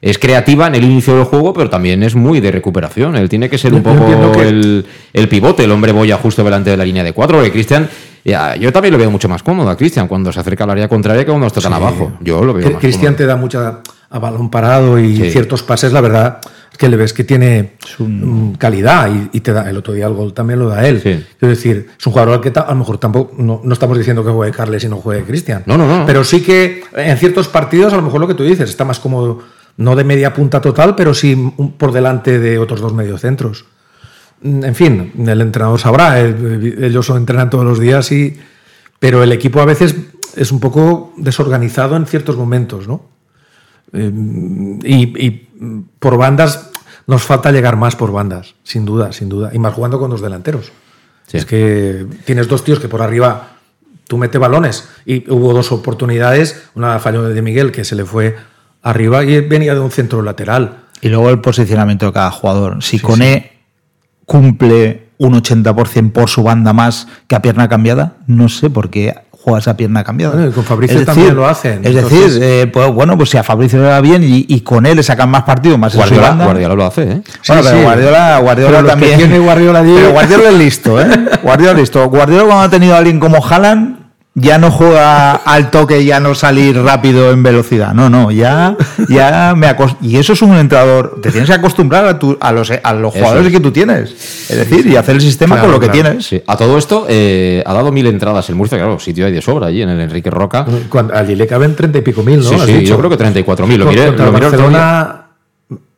es creativa en el inicio del juego, pero también es muy de recuperación. Él tiene que ser un poco que- el, el pivote, el hombre boya justo delante de la línea de cuatro. Porque Cristian, ya, yo también lo veo mucho más cómodo a Cristian cuando se acerca al área contraria que cuando está tan Sí. abajo. Yo lo veo Cristian te da mucha a balón parado y Sí. ciertos pases, la verdad, es que le ves que tiene mm, calidad y, y te da el otro día el gol también lo da él. Sí. Quiero decir, es un jugador al que ta- a lo mejor tampoco no, no estamos diciendo que juegue Carles y no juegue Cristian. No, no, no. Pero sí que en ciertos partidos, a lo mejor lo que tú dices, está más cómodo, no de media punta total, pero sí un- por delante de otros dos mediocentros. Mm, En fin, el entrenador sabrá, el- ellos lo entrenan todos los días y. Pero el equipo a veces es un poco desorganizado en ciertos momentos, ¿no? Eh, y, y, mm, por bandas nos falta llegar más por bandas, sin duda, sin duda. Y más jugando con dos delanteros. Sí. Es que tienes dos tíos que por arriba tú metes balones y hubo dos oportunidades, una falló de Miguel que se le fue arriba y venía de un centro lateral. Y luego el posicionamiento de cada jugador. Si Cone cumple un 80% por su banda más que a pierna cambiada, no sé por qué juega esa pierna cambiada. Bueno, y con Fabricio también lo hacen, Es entonces- decir, eh, pues, bueno, pues si a Fabricio le va bien y, y con él le sacan más partido, más en su Guardiola, banda. Guardiola lo hace, ¿eh? Bueno, Sí, pero sí. Guardiola, Guardiola Pero también. tiene Guardiola Pero Guardiola es listo, ¿eh? [laughs] Guardiola es listo. Guardiola cuando ha tenido a alguien como Haaland, ya no juega al toque, ya no salir rápido en velocidad. No, no, ya, ya me Y eso es un entrenador. Te tienes que acostumbrar a, tu- a los, a los jugadores es. que tú tienes. Es decir, y hacer el sistema Claro, con lo que claro. tienes. Sí. A todo esto, eh, ha dado mil entradas el Murcia, claro, sitio hay de sobra allí en el Enrique Roca. Cuando, allí le caben treinta y pico mil, ¿no? Sí, sí, dicho. yo creo que 34.000. Lo Con- miré, contra lo miré el otro día. Barcelona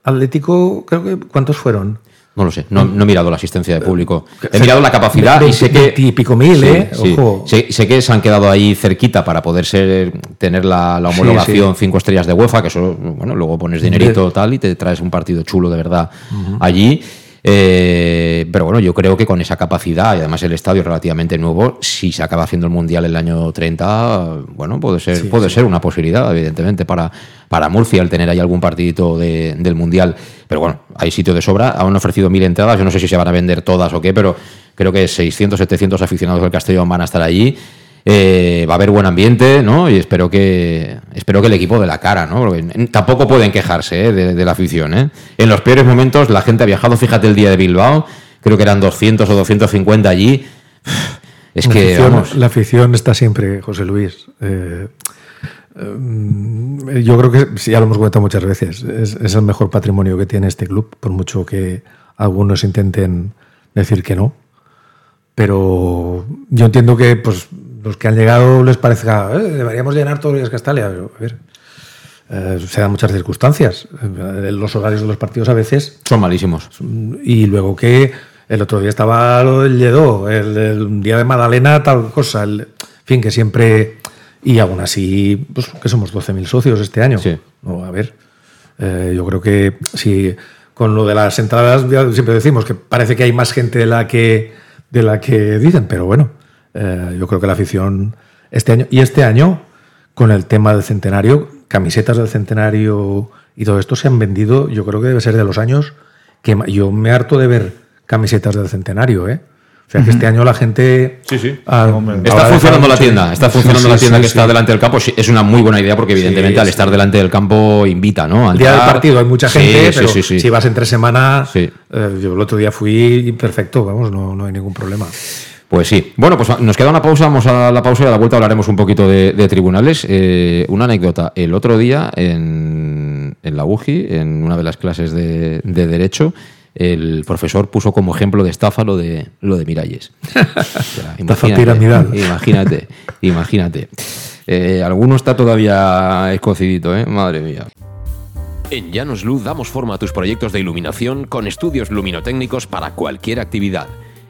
Atlético, creo que ¿cuántos fueron? No lo sé, no, no he mirado la asistencia de público. He mirado la capacidad y sé que. veinte y pico mil, ¿eh? Ojo. Sé, sé que se han quedado ahí cerquita para poder ser, tener la, la homologación sí. cinco estrellas de UEFA, que eso, bueno, luego pones dinerito tal y te traes un partido chulo de verdad allí. Eh, pero bueno, yo creo que con esa capacidad y además el estadio es relativamente nuevo, si se acaba haciendo el Mundial el año 30, bueno, puede ser, puede ser una posibilidad, evidentemente, para, para Murcia el tener ahí algún partidito de- del Mundial. Pero bueno, hay sitio de sobra, han ofrecido mil entradas, yo no sé si se van a vender todas o qué, pero creo que 600, 700 aficionados del Castellón van a estar allí. Eh, va a haber buen ambiente, ¿no? Y espero que espero que el equipo de la cara, ¿no? Porque tampoco pueden quejarse ¿eh? de, de, la afición, ¿eh? En los peores momentos la gente ha viajado, fíjate el día de Bilbao, creo que eran 200 o 250 allí. [sighs] Es la que afición, vamos, la afición está siempre, José Luis. Eh, yo creo que, sí, ya lo hemos comentado muchas veces, es, es, el mejor patrimonio que tiene este club, por mucho que algunos intenten decir que no. Pero yo entiendo que pues, los que han llegado les parezca, eh, deberíamos llenar todos los Castalia. A ver, eh, se dan muchas circunstancias. Eh, Los horarios de los partidos a veces son malísimos. Y luego que el otro día estaba lo del Lledó, el, el día de Magdalena, tal cosa. El, en fin, que siempre. Y aún así, pues que somos 12.000 socios este año. Sí. No, a ver, eh, yo creo que si con lo de las entradas, siempre decimos que parece que hay más gente de la que, de la que dicen, pero bueno, eh, yo creo que la afición este año, y este año, con el tema del centenario, camisetas del centenario y todo esto se han vendido, yo creo que debe ser de los años que yo me harto de ver camisetas del centenario, ¿eh? O sea que este año la gente. Sí, sí. ah, Está funcionando la tienda, está funcionando sí, la tienda que está delante del campo. Es una muy buena idea porque evidentemente al estar delante del campo invita, ¿no? A El día del partido hay mucha gente, pero si vas entre semana, eh, yo el otro día fui perfecto, vamos, no, no hay ningún problema. Pues sí. Bueno, pues nos queda una pausa, vamos a la pausa y a la vuelta hablaremos un poquito de, de tribunales. Eh, una anécdota. El otro día en, en la UGI, en una de las clases de, de Derecho, el profesor puso como ejemplo de estafa lo de, lo de Miralles. [laughs] Estafa piramidal. Imagínate, imagínate. Eh, alguno está todavía escocidito, ¿eh? Madre mía. En Llanos Luz damos forma a tus proyectos de iluminación con estudios luminotécnicos para cualquier actividad.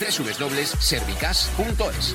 www.servicas.es.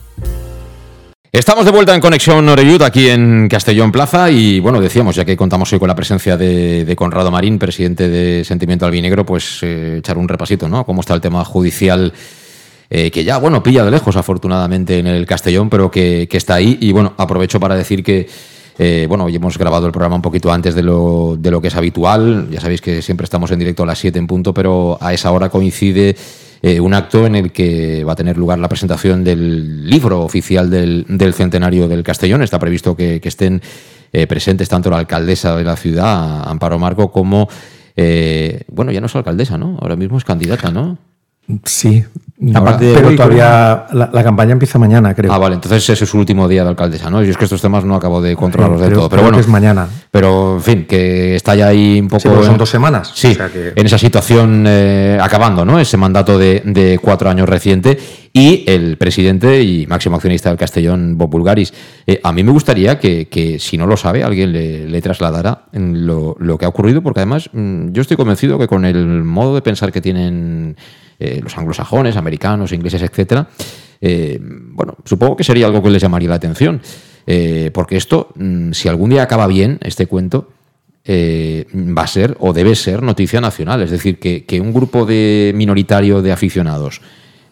Estamos de vuelta en Conexión Oreyud aquí en Castellón Plaza y bueno, decíamos, ya que contamos hoy con la presencia de, de Conrado Marín, presidente de Sentimiento Albinegro, pues eh, echar un repasito, ¿no? Cómo está el tema judicial eh, que ya, bueno, pilla de lejos afortunadamente en el Castellón, pero que, que está ahí y bueno, aprovecho para decir que eh, bueno, hoy hemos grabado el programa un poquito antes de lo, de lo que es habitual. Ya sabéis que siempre estamos en directo a las 7 en punto, pero a esa hora coincide eh, un acto en el que va a tener lugar la presentación del libro oficial del, del centenario del Castellón. Está previsto que, estén eh, presentes tanto la alcaldesa de la ciudad, Amparo Marco, como, eh, bueno, ya no es alcaldesa, ¿no? Ahora mismo es candidata, ¿no? Sí, Ahora- pero todavía la, la campaña empieza mañana, creo. Ah, vale, entonces ese es su último día de alcaldesa, ¿no? Yo es que estos temas no acabo de controlarlos del todo, pero creo bueno. que es mañana. Pero, en fin, que está ya ahí un poco... Sí, son en- dos semanas. Sí, O sea que- en esa situación eh, acabando, ¿no? Ese mandato de, de cuatro años reciente. y el presidente y máximo accionista del Castellón, Bob Bulgaris. Eh, a mí me gustaría que, que, si no lo sabe, alguien le, le trasladara lo, lo, que ha ocurrido, porque además mm, yo estoy convencido que con el modo de pensar que tienen eh, los anglosajones, americanos, ingleses, etcétera, eh, bueno, supongo que sería algo que les llamaría la atención. Eh, porque esto, mm, si algún día acaba bien, este cuento, va a ser o debe ser noticia nacional. Es decir, que, que, un grupo de minoritario de aficionados,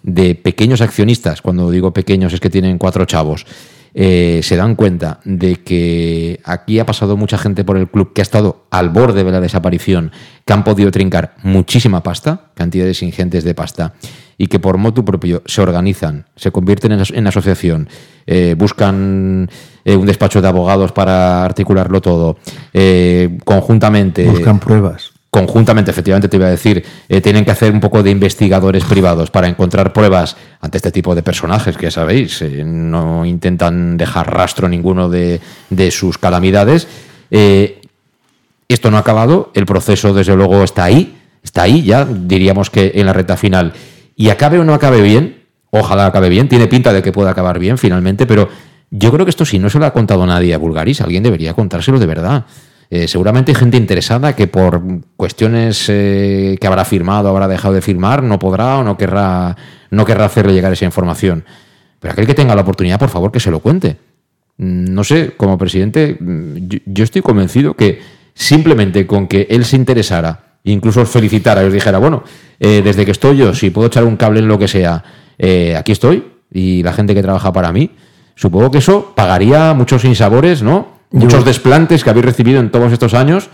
de pequeños accionistas, cuando digo pequeños es que tienen cuatro chavos, eh, se dan cuenta de que aquí ha pasado mucha gente por el club que ha estado al borde de la desaparición, que han podido trincar muchísima pasta, cantidades ingentes de pasta, y que por motu propio se organizan, se convierten en, asociación, eh, buscan eh, un despacho de abogados para articularlo todo, eh, conjuntamente. Buscan pruebas conjuntamente, efectivamente, te iba a decir, eh, tienen que hacer un poco de investigadores privados para encontrar pruebas ante este tipo de personajes que ya sabéis, eh, no intentan dejar rastro ninguno de, de sus calamidades. Eh, esto no ha acabado, el proceso desde luego está ahí, está ahí ya, diríamos que en la recta final. Y acabe o no acabe bien, ojalá acabe bien, tiene pinta de que pueda acabar bien finalmente, pero yo creo que esto si no se lo ha contado nadie a Bulgaris, alguien debería contárselo de verdad. Eh, seguramente hay gente interesada que por cuestiones eh, que habrá firmado, habrá dejado de firmar, no podrá o no querrá, no querrá hacerle llegar esa información. Pero aquel que tenga la oportunidad, por favor, que se lo cuente. Mm, no sé, como presidente, mm, yo, estoy convencido que simplemente con que él se interesara, incluso os felicitara y os dijera, bueno, eh, desde que estoy yo, si puedo echar un cable en lo que sea, aquí estoy, y la gente que trabaja para mí, supongo que eso pagaría muchos insabores, ¿no? Muchos desplantes que habéis recibido en todos estos años,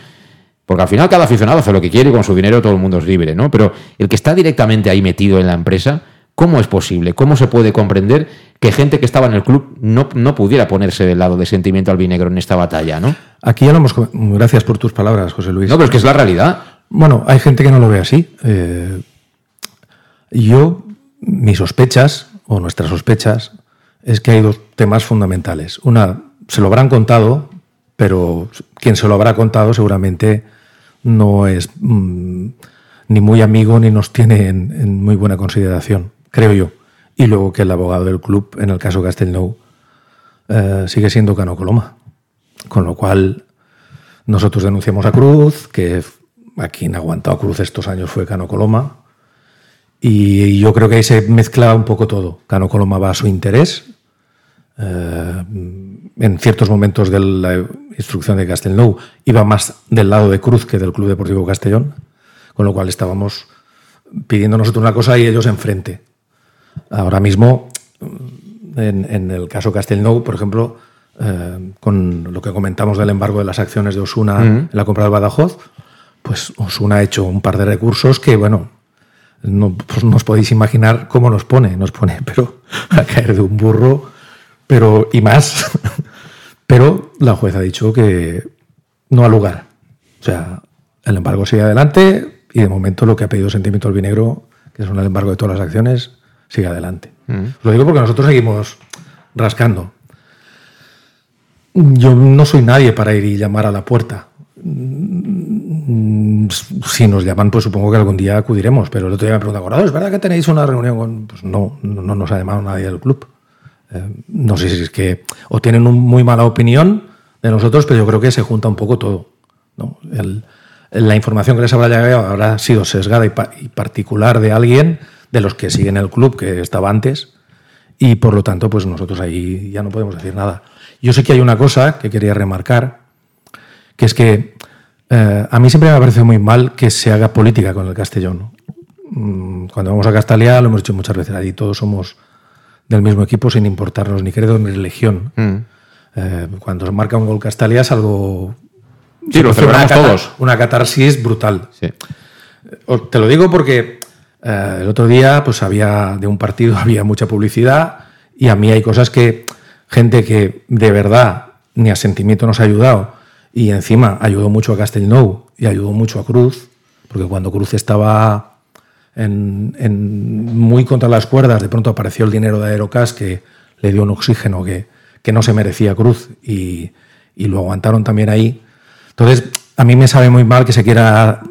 porque al final cada aficionado hace lo que quiere y con su dinero todo el mundo es libre, ¿no? Pero el que está directamente ahí metido en la empresa, ¿cómo es posible? ¿Cómo se puede comprender que gente que estaba en el club no, no pudiera ponerse del lado de sentimiento albinegro en esta batalla, ¿no? Aquí ya lo hemos... Gracias por tus palabras, José Luis. No, pero es que es la realidad. Bueno, hay gente que no lo ve así. Eh, yo, mis sospechas, o nuestras sospechas, es que hay dos temas fundamentales. Una, se lo habrán contado, pero quien se lo habrá contado seguramente no es mmm, ni muy amigo ni nos tiene en, muy buena consideración, creo yo. Y luego que el abogado del club, en el caso Castelnou, eh, sigue siendo Cano Coloma. Con lo cual, nosotros denunciamos a Cruz, que a quien aguantó a Cruz estos años fue Cano Coloma. Y yo creo que ahí se mezcla un poco todo. Cano Coloma va a su interés, en ciertos momentos de la instrucción de Castelnou iba más del lado de Cruz que del Club Deportivo Castellón, con lo cual estábamos pidiendo nosotros una cosa y ellos enfrente. Ahora mismo, en, en el caso Castelnou, por ejemplo, eh, con lo que comentamos del embargo de las acciones de Osuna uh -huh. en la compra del Badajoz, pues Osuna ha hecho un par de recursos que, bueno, no, pues no os podéis imaginar cómo nos pone, nos pone, [laughs] pero a caer de un burro pero y más. [laughs] pero la jueza ha dicho que no ha lugar. O sea, el embargo sigue adelante y de momento lo que ha pedido Sentimiento Albinegro, que es un embargo de todas las acciones, sigue adelante. Mm. Lo digo porque nosotros seguimos rascando. Yo no soy nadie para ir y llamar a la puerta. Si nos llaman, pues supongo que algún día acudiremos. Pero el otro día me preguntaban, ¿es verdad que tenéis una reunión con.? Pues no, no, no nos ha llamado nadie del club. No sé si es que o tienen una muy mala opinión de nosotros, pero yo creo que se junta un poco todo. ¿no? El, la información que les habrá llegado habrá sido sesgada y, pa y, particular de alguien de los que siguen el club que estaba antes y por lo tanto pues nosotros ahí ya no podemos decir nada. Yo sé que hay una cosa que quería remarcar, que es que eh, a mí siempre me ha parecido muy mal que se haga política con el Castellón. Mm, cuando vamos a Castalia, lo hemos dicho muchas veces, allí todos somos del mismo equipo sin importarnos ni credo ni religión. Mm. Eh, cuando se marca un gol Castalia es algo... Sí, lo celebramos una todos. Una catarsis brutal. Sí. Te lo digo porque eh, el otro día pues había de un partido [laughs] había mucha publicidad y a mí hay cosas que gente que de verdad ni a sentimiento nos ha ayudado y encima ayudó mucho a Castelnou y ayudó mucho a Cruz, porque cuando Cruz estaba en, muy contra las cuerdas, de pronto apareció el dinero de Aerocas que le dio un oxígeno que, que no se merecía Cruz y, y, lo aguantaron también ahí. Entonces, a mí me sabe muy mal que se quiera,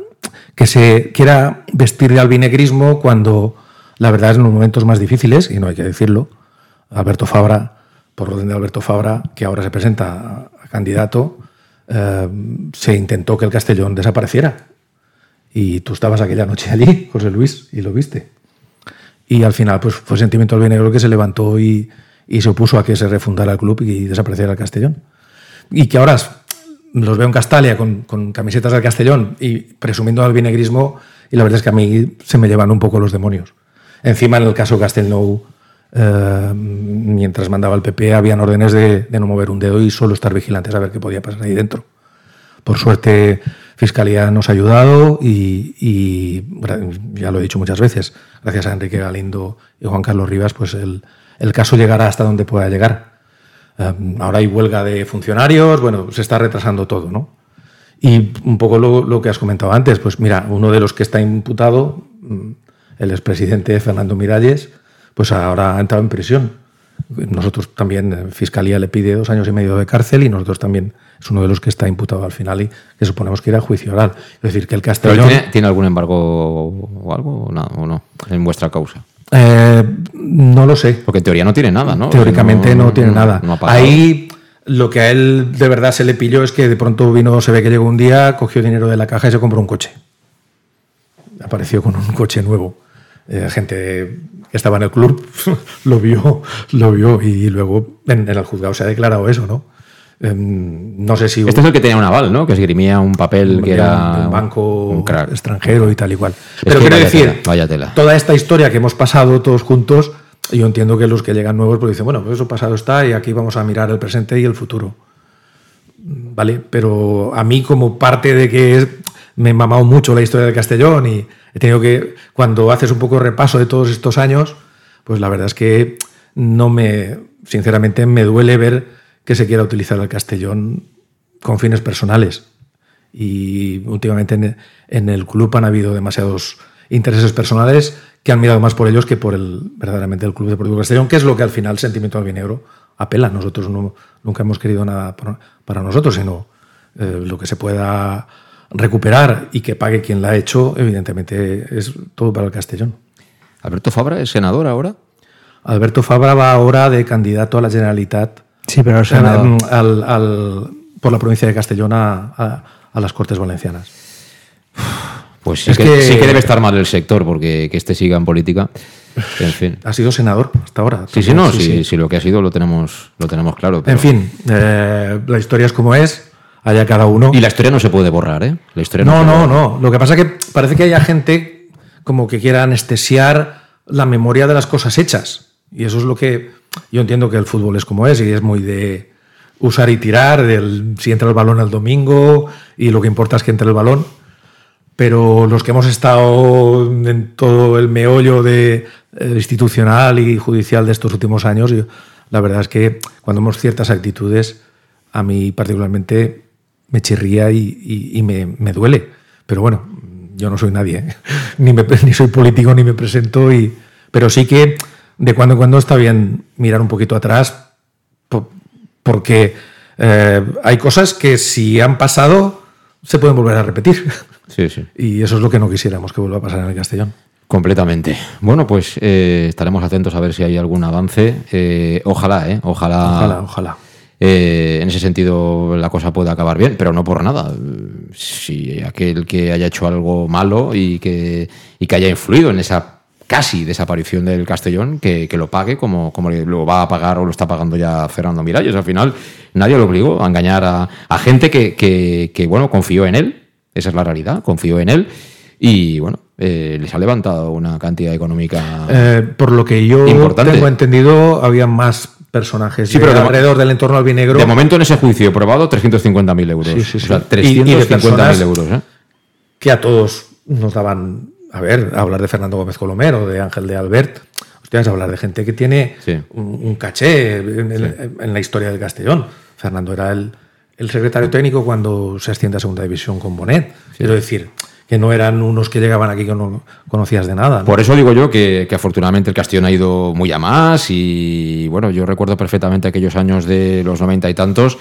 que se quiera vestir de albinegrismo cuando la verdad es en los momentos más difíciles, y no hay que decirlo, Alberto Fabra, por orden de Alberto Fabra, que ahora se presenta a candidato, eh, se intentó que el Castellón desapareciera. Y tú estabas aquella noche allí, [laughs] José Luis, y lo viste. Y al final, pues fue Sentimiento Albinegro que se levantó y, se opuso a que se refundara el club y desapareciera el Castellón. Y que ahora los veo en Castalia con, camisetas del Castellón y presumiendo albinegrismo, y la verdad es que a mí se me llevan un poco los demonios. Encima, en el caso Castellnou, eh, mientras mandaba el PP, habían órdenes de, de no mover un dedo y solo estar vigilantes a ver qué podía pasar ahí dentro. Por suerte, Fiscalía nos ha ayudado y, ya lo he dicho muchas veces, gracias a Enrique Galindo y Juan Carlos Rivas, pues el, caso llegará hasta donde pueda llegar. Eh, ahora hay huelga de funcionarios, bueno, se está retrasando todo, ¿no? Y un poco lo, lo que has comentado antes, pues mira, uno de los que está imputado, mm, el expresidente Fernando Miralles, pues ahora ha entrado en prisión. Nosotros también, eh, Fiscalía le pide dos años y medio de cárcel y nosotros también es uno de los que está imputado al final y que suponemos que irá a juicio oral. Es decir, que el ¿Pero él Castellón... tiene, tiene algún embargo o algo o no, o no en vuestra causa? Eh, no lo sé. Porque en teoría no tiene nada, ¿no? Teóricamente no, tiene nada. no. Ahí lo que a él de verdad se le pilló es que de pronto vino, se ve que llegó un día, cogió dinero de la caja y se compró un coche. Apareció con un coche nuevo. Eh, gente que estaba en el club [laughs] lo vio, lo vio y luego en, en el juzgado se ha declarado eso, ¿no? Em, no sé si Este es el que tenía un aval, ¿no? Que esgrimía un papel que de era un, de banco un extranjero y tal y cual. Es Pero quiero decir, tela, vaya tela. toda esta historia que hemos pasado todos juntos, yo entiendo que los que llegan nuevos pues dicen, bueno, pues eso pasado está y aquí vamos a mirar el presente y el futuro. ¿Vale? Pero a mí como parte de que es- me he mamado mucho la historia del Castellón y he tenido que, cuando haces un poco repaso de todos estos años, pues la verdad es que no me, sinceramente me duele ver que se quiera utilizar el Castellón con fines personales. Y últimamente en, en el club han habido demasiados intereses personales que han mirado más por ellos que por el verdaderamente el Club Deportivo Castellón, que es lo que al final Sentimiento Albinegro apela. Nosotros no, nunca hemos querido nada para, para nosotros, sino eh, lo que se pueda recuperar y que pague quien la ha hecho, evidentemente es todo para el Castellón. ¿Alberto Fabra es senador ahora? Alberto Fabra va ahora de candidato a la Generalitat Sí, pero o sea, mm, al- al- por la provincia de Castellón a, a- a las Cortes Valencianas. Pues sí Es que, que- sí que debe estar mal el sector, porque que este siga en política. En fin. Ha sido senador hasta ahora. Sí, sí, no, sí, sí, lo que ha sido lo tenemos, lo tenemos claro. pero- En fin, eh, la historia es como es, haya cada uno. Y la historia no se puede borrar, ¿eh? La historia No, no, borra. no. Lo que pasa es que parece que haya gente como que quiera anestesiar la memoria de las cosas hechas. Y eso es lo que yo entiendo que el fútbol es como es y es muy de usar y tirar, del si entra el balón el domingo y lo que importa es que entre el balón. Pero los que hemos estado en todo el meollo de, eh, institucional y judicial de estos últimos años, yo- la verdad es que cuando vemos ciertas actitudes, a mí particularmente me chirría y me, me duele. Pero bueno, yo no soy nadie, ¿eh? [laughs] ni, me- [laughs] ni soy político ni me presento, y, pero sí que de cuando en cuando está bien mirar un poquito atrás, po- porque eh, hay cosas que si han pasado se pueden volver a repetir. [laughs] Sí, sí. Y eso es lo que no quisiéramos que vuelva a pasar en el Castellón. Completamente. Bueno, pues eh, estaremos atentos a ver si hay algún avance. Eh, ojalá, ¿eh? Ojalá. Ojalá, ojalá. Eh, en ese sentido la cosa puede acabar bien, pero no por nada. Si aquel que haya hecho algo malo y que, y que haya influido en esa casi desaparición del Castellón, que, que lo pague como, como lo va a pagar o lo está pagando ya Fernando Miralles. Al final nadie lo obligó a engañar a, a gente que, que, que, bueno, confió en él. Esa es la realidad, confió en él. Y bueno, eh, les ha levantado una cantidad económica. Eh, por lo que yo Importante. tengo entendido, había más personajes Sí, de pero de mo- alrededor del entorno albinegro. De momento en ese juicio probado 350.000 euros. Sí, sí. O sea, Y- y de 350.000 personas euros. ¿eh? que a todos nos daban, a ver, hablar de Fernando Gómez Colomero, de Ángel de Albert, hostias, hablar de gente que tiene Sí. un, un caché en, el- en la historia del Castellón. Fernando era el, el secretario técnico cuando se asciende a segunda división con Bonet. Quiero decir, que no eran unos que llegaban aquí que no conocías de nada. ¿no? Por eso digo yo que, que afortunadamente el Castellón ha ido muy a más y bueno, yo recuerdo perfectamente aquellos años de los noventa y tantos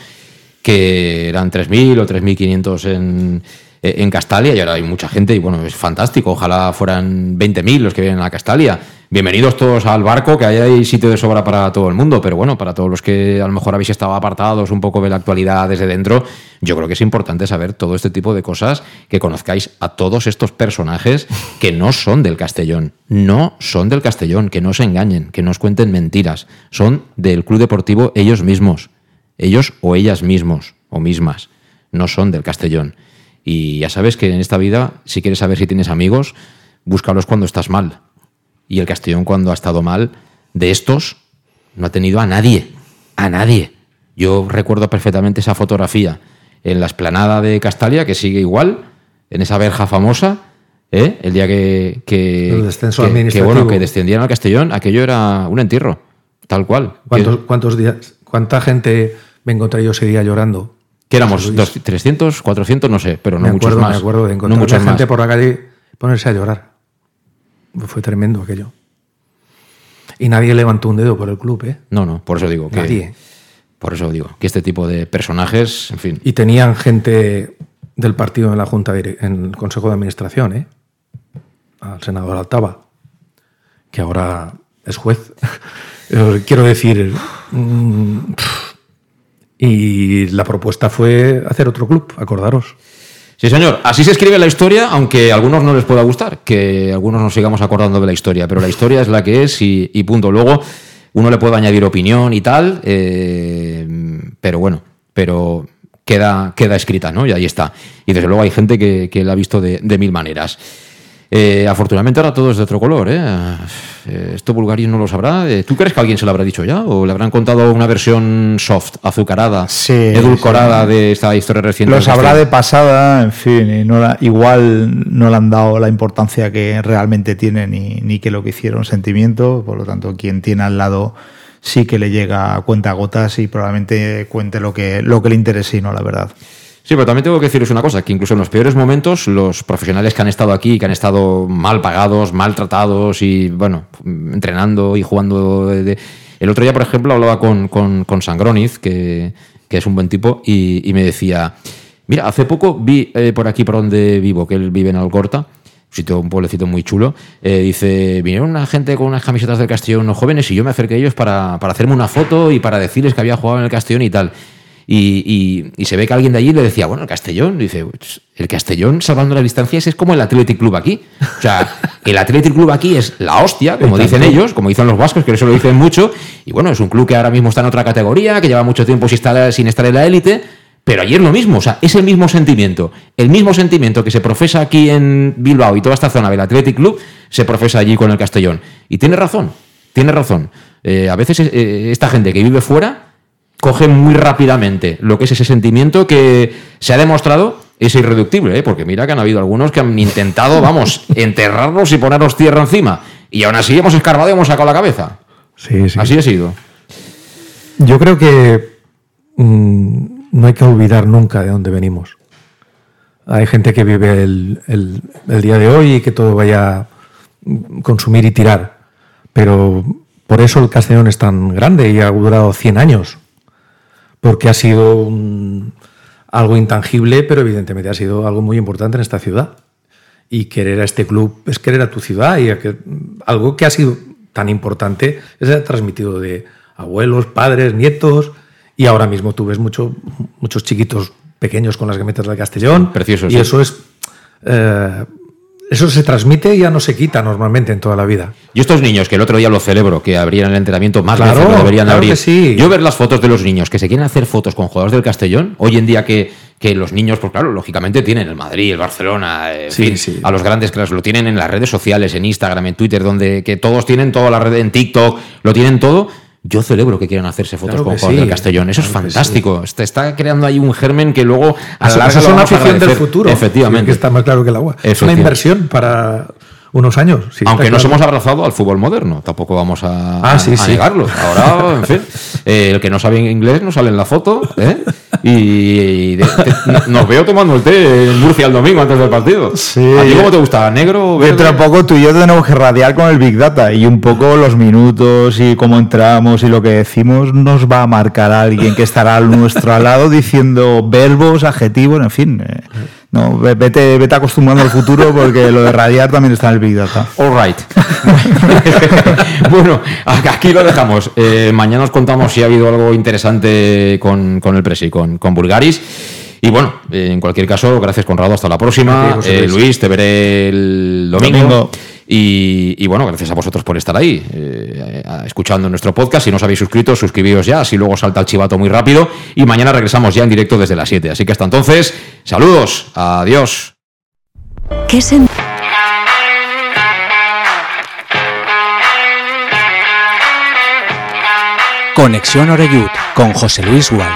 que eran 3.000 o 3.500 en, en Castalia y ahora hay mucha gente y bueno, es fantástico. Ojalá fueran 20.000 los que vienen a Castalia. bienvenidos todos al barco, que ahí hay sitio de sobra para todo el mundo, pero bueno, para todos los que a lo mejor habéis estado apartados un poco de la actualidad desde dentro, yo creo que es importante saber todo este tipo de cosas, que conozcáis a todos estos personajes que no son del Castellón, no son del Castellón, que no se engañen, que no os cuenten mentiras, son del Club Deportivo ellos mismos, ellos o ellas mismos o mismas, no son del Castellón. Y ya sabes que en esta vida, si quieres saber si tienes amigos, búscalos cuando estás mal y el Castellón cuando ha estado mal, de estos no ha tenido a nadie, a nadie. Yo recuerdo perfectamente esa fotografía en la esplanada de Castalia, que sigue igual, en esa verja famosa, ¿eh? el día que, que, que- que, bueno, que descendieron al Castellón, aquello era un entierro, tal cual. ¿Cuántos, cuántos días, ¿Cuánta gente me encontré yo ese día llorando? Que éramos dos- 300, 400, no sé, pero no me muchos acuerdo, más. Me acuerdo de no encontrar muchos gente más. por la calle ponerse a llorar. Fue tremendo aquello. Y nadie levantó un dedo por el club, ¿eh? No, no, por eso digo que. Nadie. Por eso digo que este tipo de personajes, en fin. Y tenían gente del partido en la Junta, en el Consejo de Administración, ¿eh? Al senador Altava, que ahora es juez. [laughs] Quiero decir, mm, y la propuesta fue hacer otro club, acordaros. Sí, señor. Así se escribe la historia, aunque a algunos no les pueda gustar, que algunos nos sigamos acordando de la historia, pero la historia es la que es y, punto. Luego uno le puede añadir opinión y tal, eh, pero bueno, pero queda, queda escrita, ¿no? Y ahí está. Y desde luego hay gente que, la ha visto de mil maneras. Eh, afortunadamente ahora todo es de otro color, ¿eh? Eh, Esto Bulgaris no lo sabrá. Eh, ¿Tú crees que alguien se lo habrá dicho ya? ¿O le habrán contado una versión soft, azucarada, edulcorada de esta historia reciente? Lo sabrá de pasada, en fin, y no la- igual no le han dado la importancia que realmente tiene ni, ni que lo que hicieron sentimiento, por lo tanto, quien tiene al lado sí que le llega a cuenta gotas y probablemente cuente lo que, lo que le interese y no la verdad. Sí, pero también tengo que deciros una cosa, que incluso en los peores momentos, los profesionales que han estado aquí, que han estado mal pagados, maltratados y, bueno, entrenando y jugando... de- El otro día, por ejemplo, hablaba con, con, con Sangroniz, que, que es un buen tipo, y, me decía, mira, hace poco vi eh, por aquí, por donde vivo, que él vive en Alcorta, un pueblecito muy chulo, eh, dice, vinieron una gente con unas camisetas del Castellón, unos jóvenes, y yo me acerqué a ellos para, para hacerme una foto y para decirles que había jugado en el Castellón y tal. Y, y- y se ve que alguien de allí le decía, bueno, el Castellón, dice, "Pues, el Castellón, salvando las distancias, es como el Athletic Club aquí. O sea, [laughs] el Athletic Club aquí es la hostia, como dicen ellos, como dicen los vascos, que eso lo dicen mucho. Y bueno, es un club que ahora mismo está en otra categoría, que lleva mucho tiempo sin estar, sin estar en la élite. Pero ayer lo mismo, o sea, es el mismo sentimiento. El mismo sentimiento que se profesa aquí en Bilbao y toda esta zona del Athletic Club, se profesa allí con el Castellón. Y tiene razón, tiene razón. Eh, a veces eh, esta gente que vive fuera coge muy rápidamente lo que es ese sentimiento que se ha demostrado es irreductible, ¿eh? porque mira que han habido algunos que han intentado, vamos, [laughs] enterrarnos y ponernos tierra encima. Y aún así hemos escarbado y hemos sacado la cabeza. Sí, sí. Así ha sido. Yo creo que mm, no hay que olvidar nunca de dónde venimos. Hay gente que vive el, el- el día de hoy y que todo vaya a consumir y tirar. Pero por eso el Castellón es tan grande y ha durado 100 años. Porque ha sido un- algo intangible, pero evidentemente ha sido algo muy importante en esta ciudad. Y querer a este club es querer a tu ciudad y que- algo que ha sido tan importante es transmitido de abuelos, padres, nietos y ahora mismo tú ves mucho, muchos chiquitos pequeños con las gametas del Castellón. Preciosos, Y sí. eso es... eh, eso se transmite y ya no se quita normalmente en toda la vida. Yo estos niños, que el otro día lo celebro, que abrían el entrenamiento más Claro, veces lo deberían claro abrir. que sí. Yo ver las fotos de los niños que se quieren hacer fotos con jugadores del Castellón, hoy en día que, que los niños, pues claro, lógicamente tienen el Madrid, el Barcelona, en Sí, fin, sí. a los grandes cracks, lo tienen en las redes sociales, en Instagram, en Twitter, donde que todos tienen toda la red, en TikTok, lo tienen todo. Yo celebro que quieran hacerse fotos Claro con sí, del Castellón. Eso es sí. fantástico. Está, está creando ahí un germen que luego a la larga es una afición del futuro. Efectivamente. Que está más claro que el agua. Es una inversión para unos años. sí, Aunque nos claro. hemos abrazado al fútbol moderno, tampoco vamos a, Ah, sí, a negarlo. Ahora, en fin, eh, el que no sabe inglés no sale en la foto, ¿eh? Y de- te- nos veo tomando el té en Murcia el domingo antes del partido. Sí. ¿A ti cómo te gusta? ¿Negro? verde? Dentro de poco tú y yo tenemos que radiar con el Big Data y un poco los minutos y cómo entramos y lo que decimos nos va a marcar alguien que estará a nuestro lado diciendo verbos, adjetivos, en fin. eh, No, ve- vete, vete acostumbrando al futuro porque lo de radiar también está en el Big Data. All right. [laughs] bueno, aquí lo dejamos. Eh, mañana os contamos si ha habido algo interesante con, con el Presi, con, con Bulgaris. Y bueno, en cualquier caso, gracias Conrado, hasta la próxima. Eh, Luis. Luis, te veré el domingo. Domingo. Y, y bueno, gracias a vosotros por estar ahí, eh, escuchando nuestro podcast. Si no os habéis suscrito, suscribíos ya, así luego salta el chivato muy rápido. Y mañana regresamos ya en directo desde las 7. Así que hasta entonces, saludos, adiós. ¿Qué sen- Conexión Oreyud con José Luis Gual.